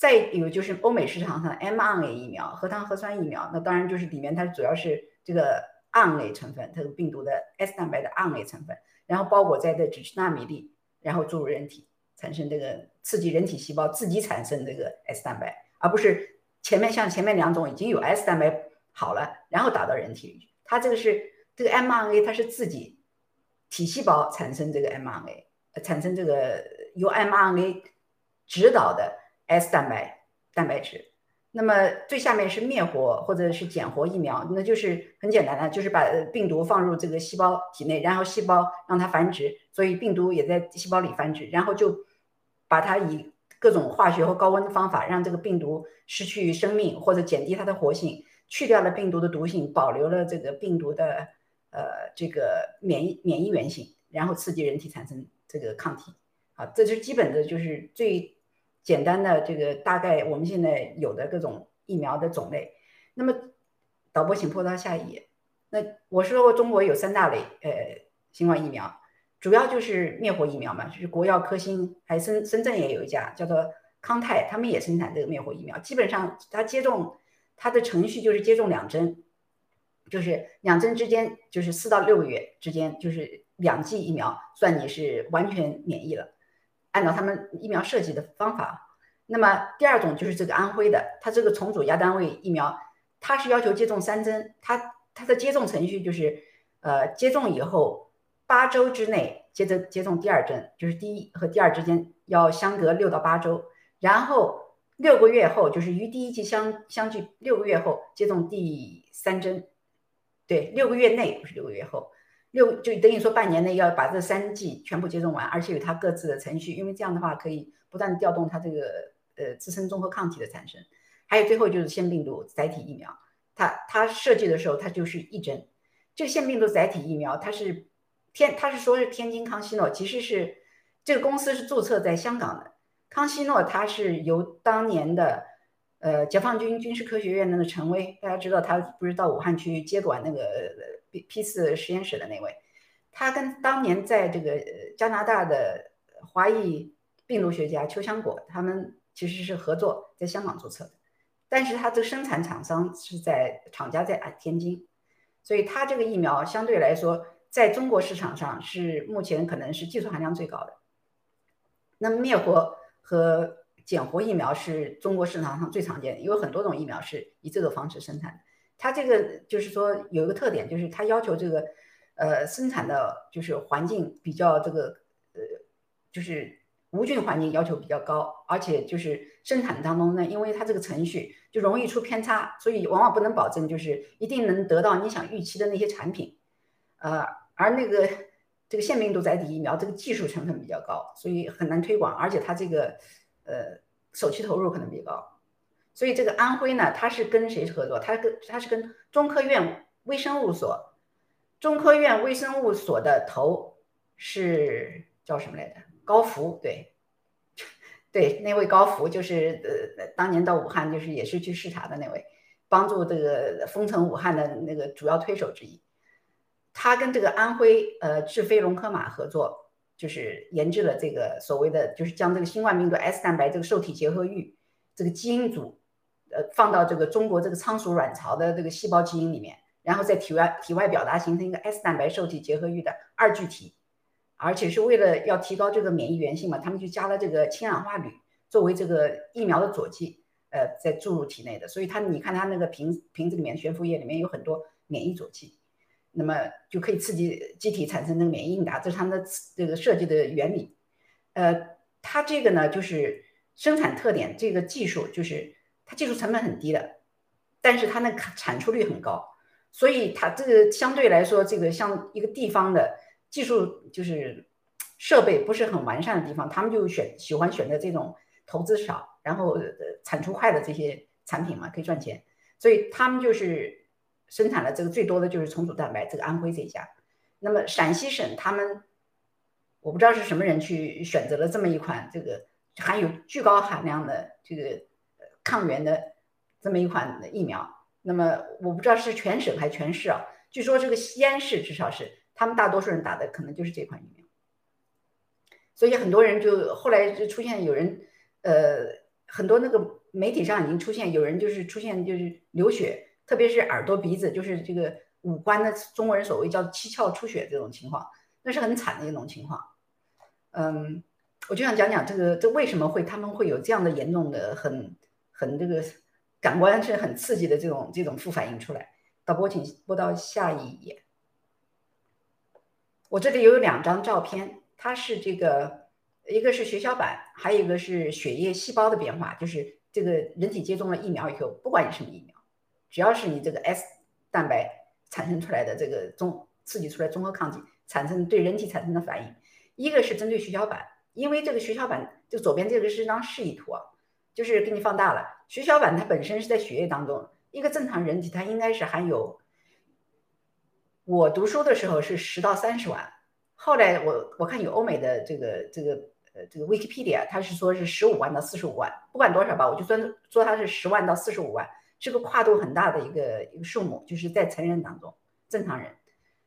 再有就是欧美市场上 mRNA 疫苗、核糖核酸疫苗，那当然就是里面它主要是这个 RNA 成分，它的病毒的 S 蛋白的 RNA 成分，然后包裹在的只是纳米粒，然后注入人体，产生这个刺激人体细胞自己产生这个 S 蛋白，而不是前面像前面两种已经有 S 蛋白好了，然后打到人体里去。它这个是。这个 mRNA 它是自己体细胞产生这个 mRNA，产生这个由 mRNA 指导的 S 蛋白蛋白质，那么最下面是灭活或者是减活疫苗，那就是很简单的，就是把病毒放入这个细胞体内，然后细胞让它繁殖，所以病毒也在细胞里繁殖，然后就把它以各种化学或高温的方法让这个病毒失去生命或者减低它的活性，去掉了病毒的毒性，保留了这个病毒的呃这个免疫免疫原性，然后刺激人体产生这个抗体。啊，这是基本的，就是最。简单的这个大概我们现在有的各种疫苗的种类，那么导播请播到下一页。那我说过中国有三大类呃新冠疫苗，主要就是灭活疫苗嘛，就是国药、科兴，还深深圳也有一家叫做康泰，他们也生产这个灭活疫苗。基本上它接种它的程序就是接种两针，就是两针之间就是四到六个月之间就是两剂疫苗，算你是完全免疫了。按照他们疫苗设计的方法，那么第二种就是这个安徽的，它这个重组亚单位疫苗，它是要求接种三针，它它的接种程序就是，呃，接种以后八周之内接着接种第二针，就是第一和第二之间要相隔六到八周，然后六个月后就是与第一剂相相距六个月后接种第三针，对，六个月内不是六个月后。六就等于说半年内要把这三剂全部接种完，而且有它各自的程序，因为这样的话可以不断调动它这个呃自身综合抗体的产生。还有最后就是腺病毒载体疫苗，它它设计的时候它就是一针。这个腺病毒载体疫苗它是天它是说是天津康希诺，其实是这个公司是注册在香港的。康希诺它是由当年的呃解放军军事科学院那个陈薇，大家知道他不是到武汉去接管那个。P P 四实验室的那位，他跟当年在这个加拿大的华裔病毒学家邱香果，他们其实是合作在香港注册的，但是他这生产厂商是在厂家在天津，所以他这个疫苗相对来说在中国市场上是目前可能是技术含量最高的。那么灭活和减活疫苗是中国市场上最常见的，因为很多种疫苗是以这个方式生产的。它这个就是说有一个特点，就是它要求这个，呃，生产的就是环境比较这个，呃，就是无菌环境要求比较高，而且就是生产当中呢，因为它这个程序就容易出偏差，所以往往不能保证就是一定能得到你想预期的那些产品，呃，而那个这个腺病毒载体疫苗这个技术成分比较高，所以很难推广，而且它这个呃首期投入可能比较高。所以这个安徽呢，它是跟谁合作？它跟它是跟中科院微生物所，中科院微生物所的头是叫什么来着？高福，对，对，那位高福就是呃，当年到武汉就是也是去视察的那位，帮助这个封城武汉的那个主要推手之一。他跟这个安徽呃智飞龙科马合作，就是研制了这个所谓的，就是将这个新冠病毒 S 蛋白这个受体结合域这个基因组。呃，放到这个中国这个仓鼠卵巢的这个细胞基因里面，然后在体外体外表达形成一个 S 蛋白受体结合域的二聚体，而且是为了要提高这个免疫原性嘛，他们就加了这个氢氧化铝作为这个疫苗的佐剂，呃，在注入体内的。所以它你看它那个瓶瓶子里面悬浮液里面有很多免疫佐剂，那么就可以刺激机体产生那个免疫应答，这是他们的这个设计的原理。呃，它这个呢就是生产特点，这个技术就是。它技术成本很低的，但是它那个产出率很高，所以它这个相对来说，这个像一个地方的技术就是设备不是很完善的地方，他们就选喜欢选择这种投资少，然后产出快的这些产品嘛，可以赚钱，所以他们就是生产了这个最多的就是重组蛋白，这个安徽这一家。那么陕西省他们，我不知道是什么人去选择了这么一款这个含有巨高含量的这个。抗原的这么一款疫苗，那么我不知道是全省还是全市啊？据说这个西安市至少是他们大多数人打的可能就是这款疫苗，所以很多人就后来就出现有人，呃，很多那个媒体上已经出现有人就是出现就是流血，特别是耳朵鼻子就是这个五官的中国人所谓叫七窍出血这种情况，那是很惨的一种情况。嗯，我就想讲讲这个这为什么会他们会有这样的严重的很。很这个感官是很刺激的这种这种副反应出来。导播，请播到下一页。我这里有两张照片，它是这个一个是血小板，还有一个是血液细胞的变化，就是这个人体接种了疫苗以后，不管你什么疫苗，只要是你这个 S 蛋白产生出来的这个综刺激出来综合抗体产生对人体产生的反应，一个是针对血小板，因为这个血小板就左边这个是一张示意图啊，就是给你放大了，血小板它本身是在血液当中，一个正常人体它应该是含有，我读书的时候是十到三十万，后来我我看有欧美的这个这个。呃，这个 Wikipedia 它是说是十五万到四十五万，不管多少吧，我就算说它是十万到四十五万，是个跨度很大的一个一个数目，就是在成人当中，正常人。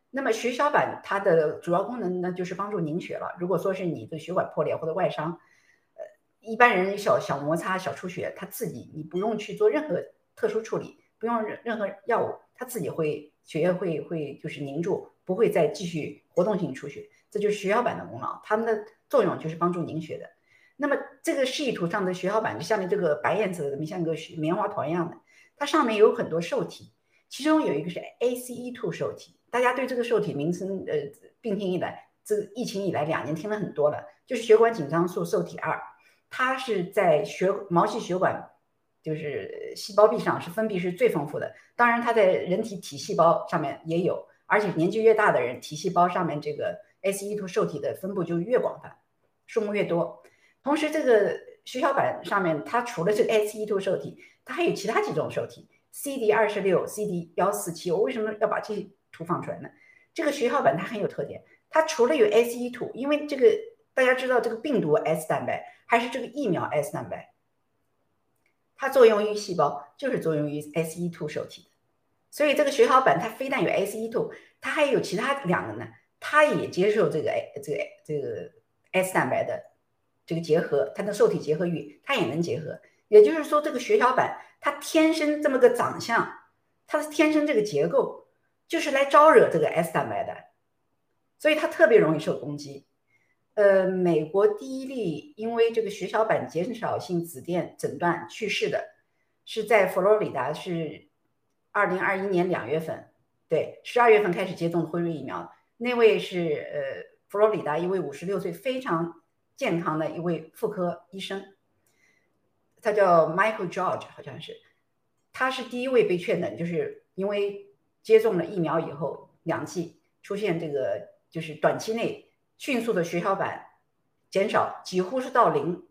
那么血小板它的主要功能呢，就是帮助凝血了。如果说是你的血管破裂或者外伤，一般人小小摩擦、小出血，他自己你不用去做任何特殊处理，不用任任何药物，他自己会血液会会就是凝住，不会再继续活动性出血。这就是血小板的功劳，它们的作用就是帮助凝血的。那么这个示意图上的血小板，就下面这个白颜色的，像一个棉花糖一样的，它上面有很多受体，其中有一个是 ACE2 受体。大家对这个受体名称，呃，病听以来，这个疫情以来两年听了很多了，就是血管紧张素受体二，它是在血毛细血管，就是细胞壁上是分泌是最丰富的。当然，它在人体体细胞上面也有，而且年纪越大的人，体细胞上面这个。ACE2 受体的分布就越广泛，数目越多。同时，这个血小板上面它除了这个 ACE2 受体，它还有其他几种受体，CD 二十六、CD 幺四七。我为什么要把这些图放出来呢？这个血小板它很有特点，它除了有 ACE2，因为这个大家知道这个病毒 S 蛋白还是这个疫苗 S 蛋白，它作用于细胞就是作用于 ACE2 受体的。所以这个血小板它非但有 ACE2，它还有其他两个呢。它也接受这个哎，这个这个 S 蛋白的这个结合，它的受体结合域，它也能结合。也就是说，这个血小板它天生这么个长相，它的天生这个结构就是来招惹这个 S 蛋白的，所以它特别容易受攻击。呃，美国第一例因为这个血小板减少性紫癜诊断去世的，是在佛罗里达，是二零二一年两月份，对，十二月份开始接种辉瑞疫苗。那位是呃，佛罗里达一位五十六岁非常健康的一位妇科医生，他叫 Michael George，好像是，他是第一位被确诊，就是因为接种了疫苗以后两剂出现这个，就是短期内迅速的血小板减少，几乎是到零。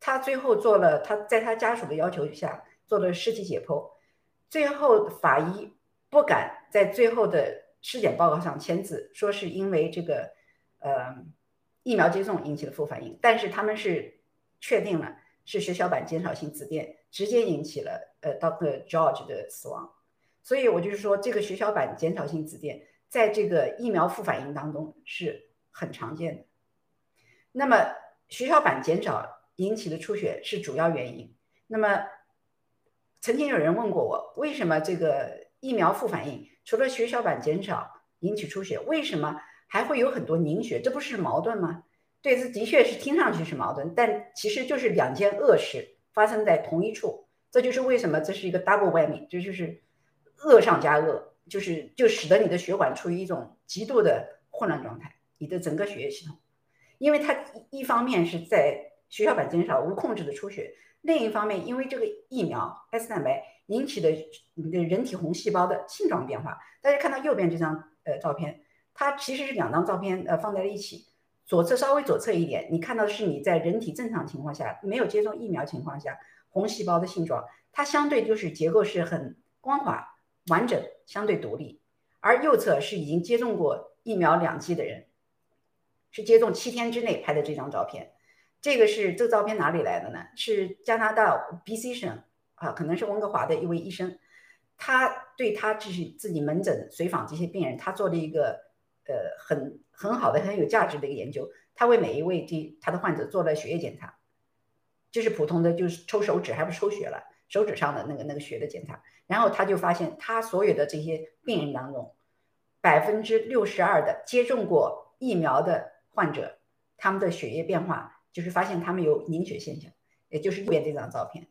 他最后做了，他在他家属的要求下做了尸体解剖，最后法医不敢在最后的。尸检报告上签字说是因为这个，呃，疫苗接种引起的副反应，但是他们是确定了是血小板减少性紫癜直接引起了呃 Doctor George 的死亡，所以我就是说这个血小板减少性紫癜在这个疫苗副反应当中是很常见的。那么血小板减少引起的出血是主要原因。那么曾经有人问过我，为什么这个疫苗副反应？除了血小板减少引起出血，为什么还会有很多凝血？这不是矛盾吗？对，这的确是听上去是矛盾，但其实就是两件恶事发生在同一处。这就是为什么这是一个 double whammy，这就是恶上加恶，就是就使得你的血管处于一种极度的混乱状态，你的整个血液系统，因为它一方面是在血小板减少无控制的出血，另一方面因为这个疫苗 S 蛋白。引起的你的人体红细胞的性状变化，大家看到右边这张呃照片，它其实是两张照片呃放在了一起，左侧稍微左侧一点，你看到的是你在人体正常情况下没有接种疫苗情况下红细胞的性状，它相对就是结构是很光滑完整，相对独立，而右侧是已经接种过疫苗两剂的人，是接种七天之内拍的这张照片，这个是这照片哪里来的呢？是加拿大 BC 省。啊，可能是温哥华的一位医生，他对他就是自己门诊随访这些病人，他做了一个呃很很好的、很有价值的一个研究。他为每一位这他的患者做了血液检查，就是普通的，就是抽手指，还不抽血了，手指上的那个那个血的检查。然后他就发现，他所有的这些病人当中，百分之六十二的接种过疫苗的患者，他们的血液变化就是发现他们有凝血现象，也就是右边这张照片。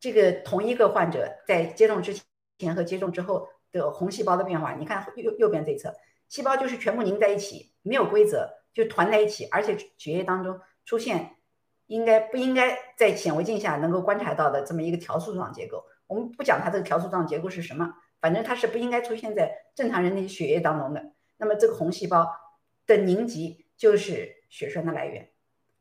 这个同一个患者在接种之前和接种之后的红细胞的变化，你看右右边这一侧，细胞就是全部凝在一起，没有规则，就团在一起，而且血液当中出现应该不应该在显微镜下能够观察到的这么一个条束状结构。我们不讲它这个条束状结构是什么，反正它是不应该出现在正常人的血液当中的。那么这个红细胞的凝集就是血栓的来源，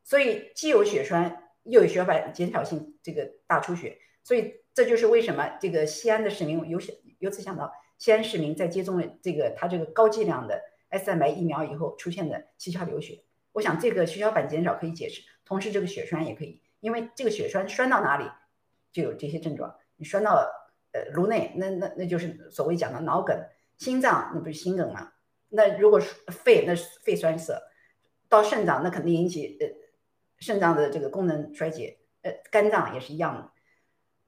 所以既有血栓，又有血小板减少性这个大出血，所以这就是为什么这个西安的市民由由此想到西安市民在接种了这个他这个高剂量的 S 蛋白疫苗以后出现的七窍流血。我想这个血小板减少可以解释，同时这个血栓也可以，因为这个血栓栓到哪里就有这些症状。你栓到呃颅内，那那那就是所谓讲的脑梗；心脏那不是心梗吗？那如果是肺，那是肺栓塞；到肾脏，那肯定引起呃肾脏的这个功能衰竭。呃，肝脏也是一样的。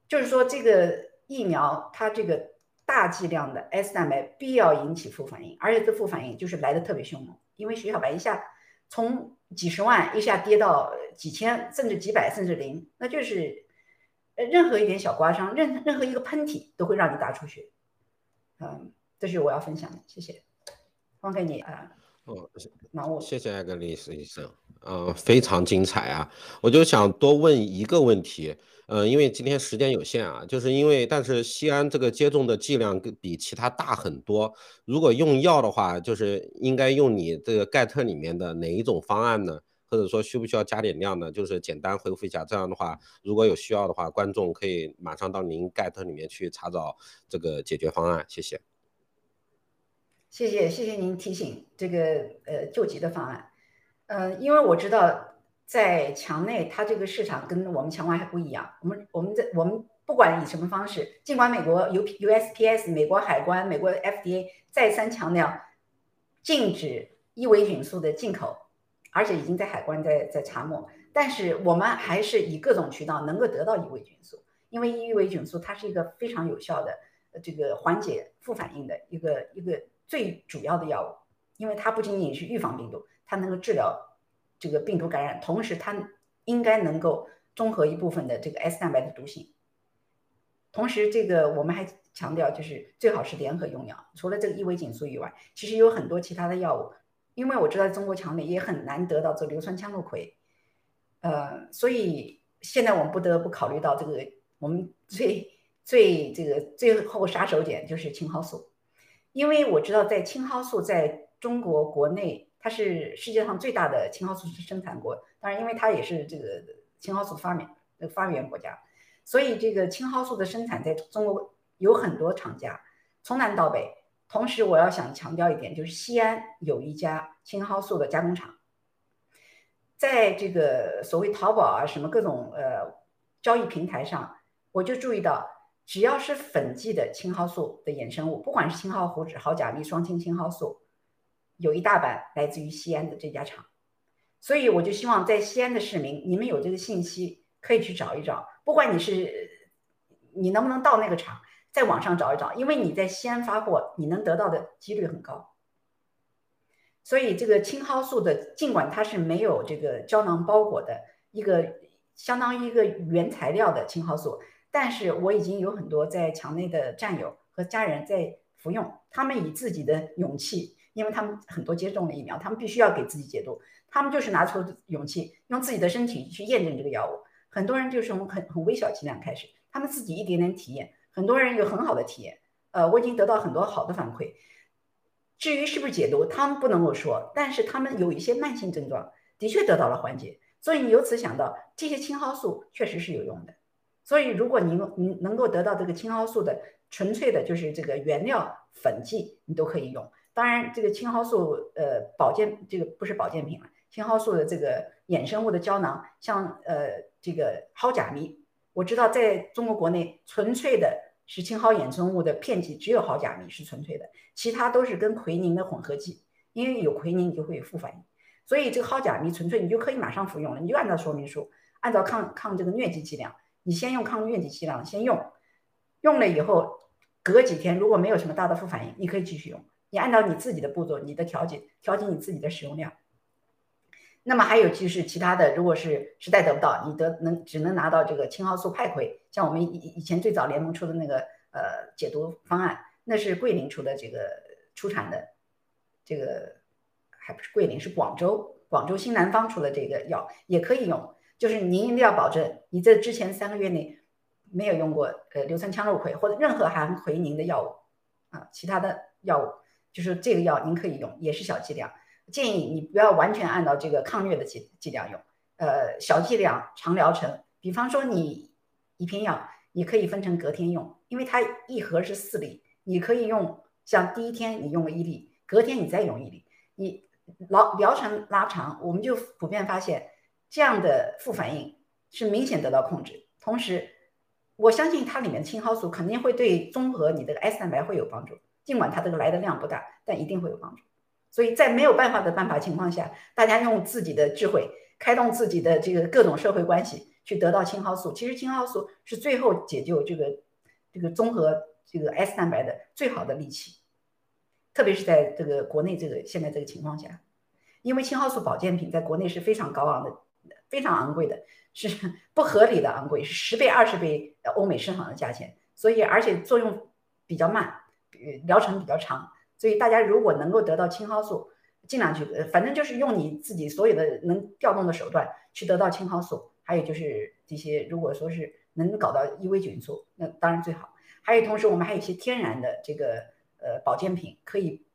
就是说，这个疫苗它这个大剂量的 S 蛋白必要引起副反应，而且这副反应就是来的特别凶猛，因为血小板一下从几十万一下跌到几千，甚至几百，甚至零，那就是呃任何一点小刮伤，任任何一个喷嚏都会让你大出血。嗯，这是我要分享的，谢谢。放给你啊。哦，那我谢谢艾格丽斯医生，嗯，非常精彩啊！我就想多问一个问题，嗯，因为今天时间有限啊，就是因为但是西安这个接种的剂量比其他大很多，如果用药的话，就是应该用你这个盖特里面的哪一种方案呢？或者说需不需要加点量呢？就是简单回复一下，这样的话，如果有需要的话，观众可以马上到您盖特里面去查找这个解决方案，谢谢。谢谢谢谢您提醒这个呃救急的方案，呃，因为我知道在墙内它这个市场跟我们墙外还不一样。我们我们在我们不管以什么方式，尽管美国 U USPS、美国海关、美国 FDA 再三强调禁止伊维菌素的进口，而且已经在海关在在查没，但是我们还是以各种渠道能够得到伊维菌素，因为伊维菌素它是一个非常有效的这个缓解副反应的一个一个。最主要的药物，因为它不仅仅是预防病毒，它能够治疗这个病毒感染，同时它应该能够中和一部分的这个 S 蛋白的毒性。同时，这个我们还强调，就是最好是联合用药。除了这个伊维菌素以外，其实有很多其他的药物。因为我知道中国强烈也很难得到这硫酸羟氯喹，呃，所以现在我们不得不考虑到这个我们最最这个最后杀手锏就是青蒿素。因为我知道，在青蒿素在中国国内，它是世界上最大的青蒿素生产国。当然，因为它也是这个青蒿素发明的发源国家，所以这个青蒿素的生产在中国有很多厂家，从南到北。同时，我要想强调一点，就是西安有一家青蒿素的加工厂，在这个所谓淘宝啊什么各种呃交易平台上，我就注意到。只要是粉剂的青蒿素的衍生物，不管是青蒿糊酯、好甲醚、双氢青蒿素，有一大半来自于西安的这家厂。所以我就希望在西安的市民，你们有这个信息可以去找一找，不管你是你能不能到那个厂，在网上找一找，因为你在西安发货，你能得到的几率很高。所以这个青蒿素的，尽管它是没有这个胶囊包裹的一个相当于一个原材料的青蒿素。但是我已经有很多在墙内的战友和家人在服用，他们以自己的勇气，因为他们很多接种了疫苗，他们必须要给自己解毒，他们就是拿出勇气，用自己的身体去验证这个药物。很多人就是从很很微小剂量开始，他们自己一点点体验，很多人有很好的体验。呃，我已经得到很多好的反馈。至于是不是解毒，他们不能够说，但是他们有一些慢性症状的确得到了缓解，所以你由此想到这些青蒿素确实是有用的。所以，如果你你能够得到这个青蒿素的纯粹的，就是这个原料粉剂，你都可以用。当然，这个青蒿素呃保健这个不是保健品了，青蒿素的这个衍生物的胶囊，像呃这个蒿甲醚，我知道在中国国内纯粹的是青蒿衍生物的片剂，只有蒿甲醚是纯粹的，其他都是跟奎宁的混合剂，因为有奎宁你就会有副反应。所以这个蒿甲醚纯粹你就可以马上服用了，你就按照说明书，按照抗抗这个疟疾剂量。你先用抗疟疾剂量先用，用了以后隔几天如果没有什么大的副反应，你可以继续用。你按照你自己的步骤，你的调节调节你自己的使用量。那么还有就是其他的，如果是实在得不到，你得能只能拿到这个青蒿素派葵，像我们以以前最早联盟出的那个呃解毒方案，那是桂林出的这个出产的，这个还不是桂林是广州广州新南方出的这个药也可以用。就是您一定要保证你在之前三个月内没有用过呃硫酸羟氯喹或者任何含奎宁的药物啊，其他的药物就是这个药您可以用，也是小剂量，建议你不要完全按照这个抗疟的剂剂量用，呃，小剂量长疗程，比方说你一片药，你可以分成隔天用，因为它一盒是四粒，你可以用像第一天你用了一粒，隔天你再用一粒，你疗疗程拉长，我们就普遍发现。这样的副反应是明显得到控制，同时我相信它里面青蒿素肯定会对综合你的 S 蛋白会有帮助，尽管它这个来的量不大，但一定会有帮助。所以在没有办法的办法情况下，大家用自己的智慧，开动自己的这个各种社会关系去得到青蒿素。其实青蒿素是最后解救这个这个综合这个 S 蛋白的最好的利器，特别是在这个国内这个现在这个情况下，因为青蒿素保健品在国内是非常高昂的。非常昂贵的，是不合理的昂贵，是十倍、二十倍欧美市场的价钱。所以，而且作用比较慢，疗程比较长。所以，大家如果能够得到青蒿素，尽量去，反正就是用你自己所有的能调动的手段去得到青蒿素。还有就是这些，如果说是能搞到伊维菌素，那当然最好。还有同时，我们还有一些天然的这个呃保健品，可以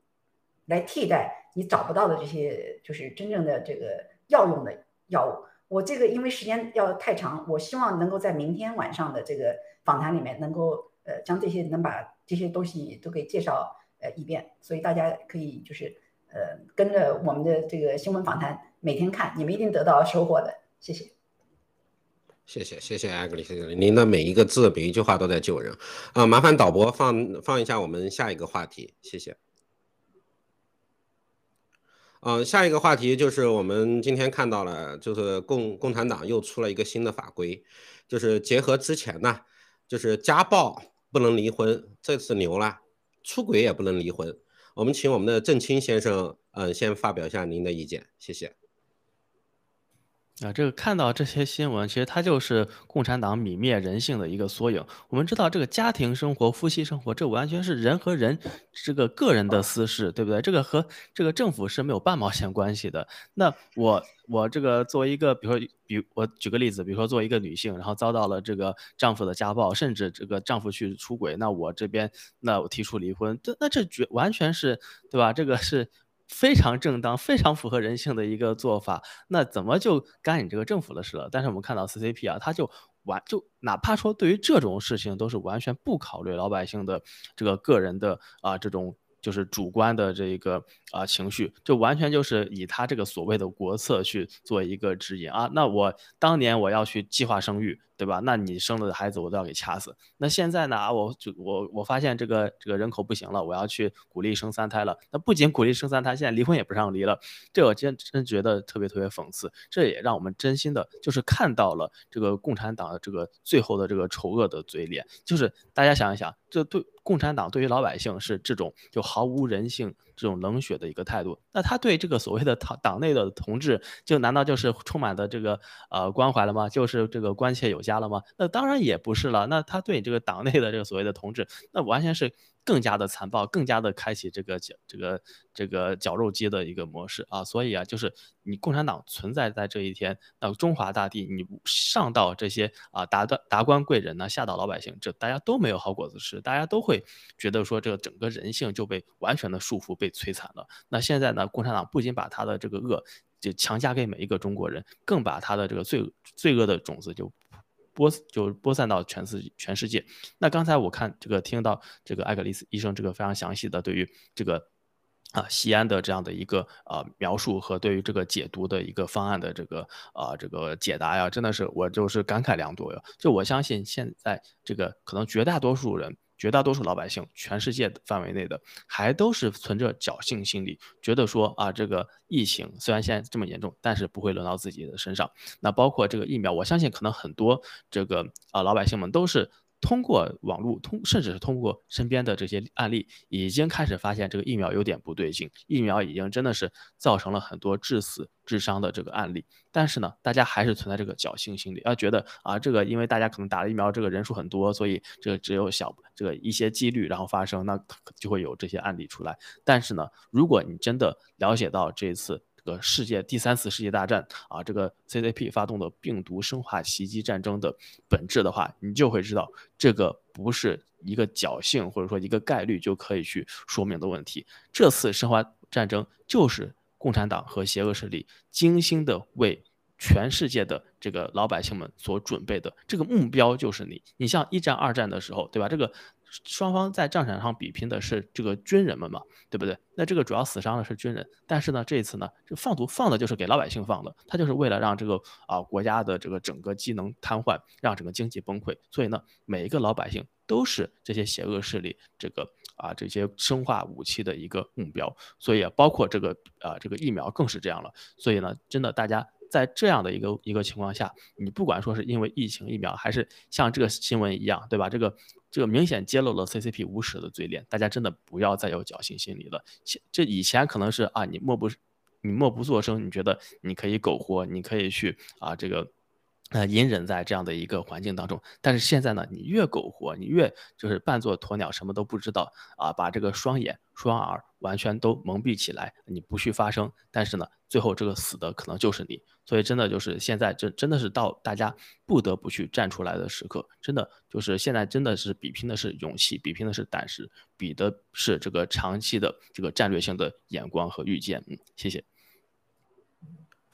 来替代你找不到的这些，就是真正的这个药用的药物。我这个因为时间要太长，我希望能够在明天晚上的这个访谈里面，能够呃将这些能把这些东西都给介绍呃一遍，所以大家可以就是呃跟着我们的这个新闻访谈每天看，你们一定得到收获的。谢谢，谢谢谢谢艾格里，谢谢您的每一个字每一句话都在救人啊！麻烦导播放放一下我们下一个话题，谢谢。嗯，下一个话题就是我们今天看到了，就是共共产党又出了一个新的法规，就是结合之前呢，就是家暴不能离婚，这次牛了，出轨也不能离婚。我们请我们的郑清先生，嗯，先发表一下您的意见，谢谢。啊，这个看到这些新闻，其实它就是共产党泯灭人性的一个缩影。我们知道，这个家庭生活、夫妻生活，这完全是人和人这个个人的私事，对不对？这个和这个政府是没有半毛钱关系的。那我我这个作为一个，比如说，比我举个例子，比如说作为一个女性，然后遭到了这个丈夫的家暴，甚至这个丈夫去出轨，那我这边那我提出离婚，这那这绝完全是对吧？这个是。非常正当、非常符合人性的一个做法，那怎么就干你这个政府的事了？但是我们看到 CCP 啊，他就完就哪怕说对于这种事情都是完全不考虑老百姓的这个个人的啊这种。就是主观的这一个啊情绪，就完全就是以他这个所谓的国策去做一个指引啊。那我当年我要去计划生育，对吧？那你生了的孩子我都要给掐死。那现在呢？我就我我发现这个这个人口不行了，我要去鼓励生三胎了。那不仅鼓励生三胎，现在离婚也不让离了。这我真真觉得特别特别讽刺。这也让我们真心的就是看到了这个共产党的这个最后的这个丑恶的嘴脸。就是大家想一想，这对。共产党对于老百姓是这种就毫无人性、这种冷血的一个态度，那他对这个所谓的党党内的同志，就难道就是充满的这个呃关怀了吗？就是这个关切有加了吗？那当然也不是了。那他对你这个党内的这个所谓的同志，那完全是。更加的残暴，更加的开启这个绞这个这个绞肉机的一个模式啊！所以啊，就是你共产党存在在这一天，那中华大地，你上到这些啊达官达官贵人呢，下到老百姓，这大家都没有好果子吃，大家都会觉得说这个整个人性就被完全的束缚，被摧残了。那现在呢，共产党不仅把他的这个恶就强加给每一个中国人，更把他的这个罪罪恶的种子就。播就播散到全世全世界。那刚才我看这个听到这个艾格里斯医生这个非常详细的对于这个啊西安的这样的一个啊描述和对于这个解读的一个方案的这个啊这个解答呀，真的是我就是感慨良多呀。就我相信现在这个可能绝大多数人。绝大多数老百姓，全世界范围内的，还都是存着侥幸心理，觉得说啊，这个疫情虽然现在这么严重，但是不会轮到自己的身上。那包括这个疫苗，我相信可能很多这个啊老百姓们都是。通过网络通，甚至是通过身边的这些案例，已经开始发现这个疫苗有点不对劲。疫苗已经真的是造成了很多致死、致伤的这个案例。但是呢，大家还是存在这个侥幸心理，要觉得啊，这个因为大家可能打了疫苗，这个人数很多，所以这个只有小这个一些几率，然后发生，那就会有这些案例出来。但是呢，如果你真的了解到这一次。个世界第三次世界大战啊，这个 CCP 发动的病毒生化袭击战争的本质的话，你就会知道这个不是一个侥幸或者说一个概率就可以去说明的问题。这次生化战争就是共产党和邪恶势力精心的为。全世界的这个老百姓们所准备的这个目标就是你。你像一战、二战的时候，对吧？这个双方在战场上比拼的是这个军人们嘛，对不对？那这个主要死伤的是军人。但是呢，这一次呢，这放毒放的就是给老百姓放的，他就是为了让这个啊国家的这个整个机能瘫痪，让整个经济崩溃。所以呢，每一个老百姓都是这些邪恶势力这个啊这些生化武器的一个目标。所以啊包括这个啊这个疫苗更是这样了。所以呢，真的大家。在这样的一个一个情况下，你不管说是因为疫情疫苗，还是像这个新闻一样，对吧？这个这个明显揭露了 CCP 无耻的嘴脸，大家真的不要再有侥幸心理了。这以前可能是啊，你默不你默不作声，你觉得你可以苟活，你可以去啊这个。呃，隐忍在这样的一个环境当中，但是现在呢，你越苟活，你越就是扮作鸵鸟，什么都不知道啊，把这个双眼、双耳完全都蒙蔽起来，你不去发声，但是呢，最后这个死的可能就是你。所以真的就是现在，真真的是到大家不得不去站出来的时刻，真的就是现在真的是比拼的是勇气，比拼的是胆识，比的是这个长期的这个战略性的眼光和预见。嗯，谢谢。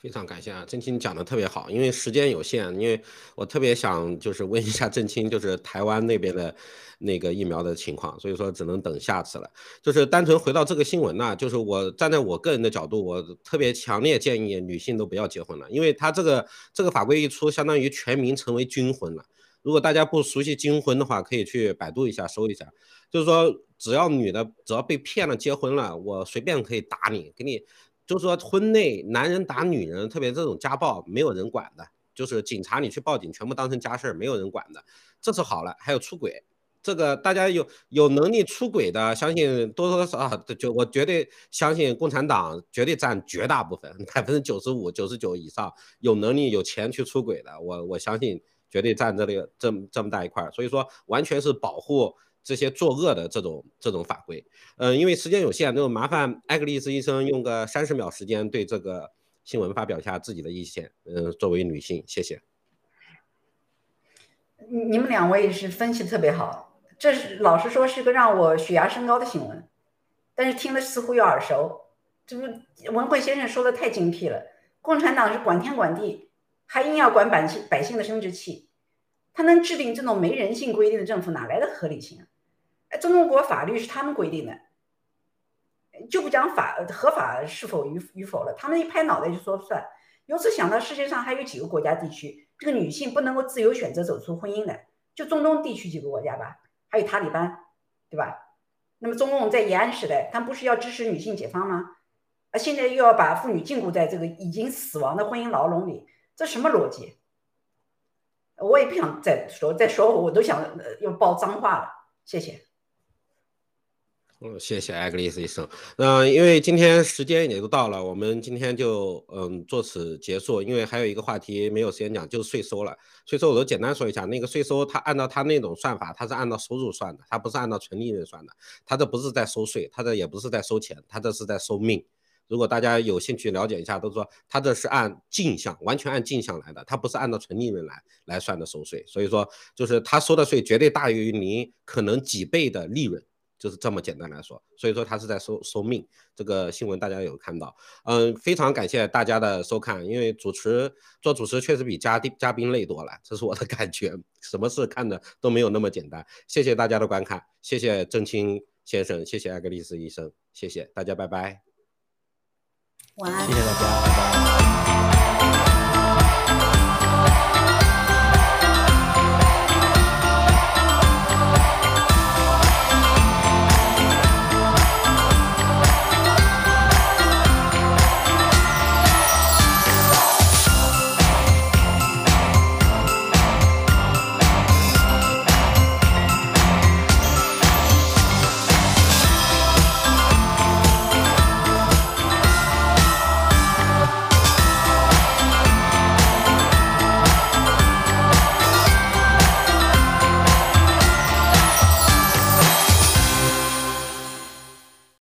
非常感谢啊，郑清讲的特别好，因为时间有限，因为我特别想就是问一下郑清，就是台湾那边的那个疫苗的情况，所以说只能等下次了。就是单纯回到这个新闻呢，就是我站在我个人的角度，我特别强烈建议女性都不要结婚了，因为他这个这个法规一出，相当于全民成为军婚了。如果大家不熟悉军婚的话，可以去百度一下搜一下，就是说只要女的只要被骗了结婚了，我随便可以打你，给你。就说，婚内男人打女人，特别这种家暴，没有人管的。就是警察你去报警，全部当成家事儿，没有人管的。这次好了，还有出轨，这个大家有有能力出轨的，相信多多少少就我绝对相信共产党绝对占绝大部分，百分之九十五、九十九以上有能力有钱去出轨的，我我相信绝对占这个这这么大一块儿。所以说，完全是保护。这些作恶的这种这种法规，嗯，因为时间有限，就麻烦艾格丽斯医生用个三十秒时间对这个新闻发表一下自己的意见。嗯，作为女性，谢谢。你们两位是分析特别好，这是老实说是个让我血压升高的新闻，但是听的似乎又耳熟。这不，文慧先生说的太精辟了。共产党是管天管地，还硬要管百姓百姓的生殖器，他能制定这种没人性规定的政府，哪来的合理性啊？中国法律是他们规定的，就不讲法合法是否与与否了，他们一拍脑袋就说算。由此想到世界上还有几个国家地区，这个女性不能够自由选择走出婚姻的，就中东地区几个国家吧，还有塔利班，对吧？那么中共在延安时代，他们不是要支持女性解放吗？啊，现在又要把妇女禁锢在这个已经死亡的婚姻牢笼里，这什么逻辑？我也不想再说，再说我都想要爆脏话了。谢谢。谢谢艾格丽斯医生。那因为今天时间也都到了，我们今天就嗯做此结束。因为还有一个话题没有时间讲，就是税收了。税收我都简单说一下，那个税收它按照它那种算法，它是按照收入算的，它不是按照纯利润算的。它这不是在收税，它这也不是在收钱，它这是在收命。如果大家有兴趣了解一下，都说它这是按进项，完全按进项来的，它不是按照纯利润来来算的收税。所以说，就是它收的税绝对大于您可能几倍的利润。就是这么简单来说，所以说他是在收收命。这个新闻大家有看到，嗯，非常感谢大家的收看，因为主持做主持确实比嘉宾嘉宾累多了，这是我的 感觉。什么事看的都没有那么简单。谢谢大家的观看，谢谢郑清先生，谢谢艾格丽斯医生，谢谢大家，拜拜。晚安，谢谢大家，拜拜。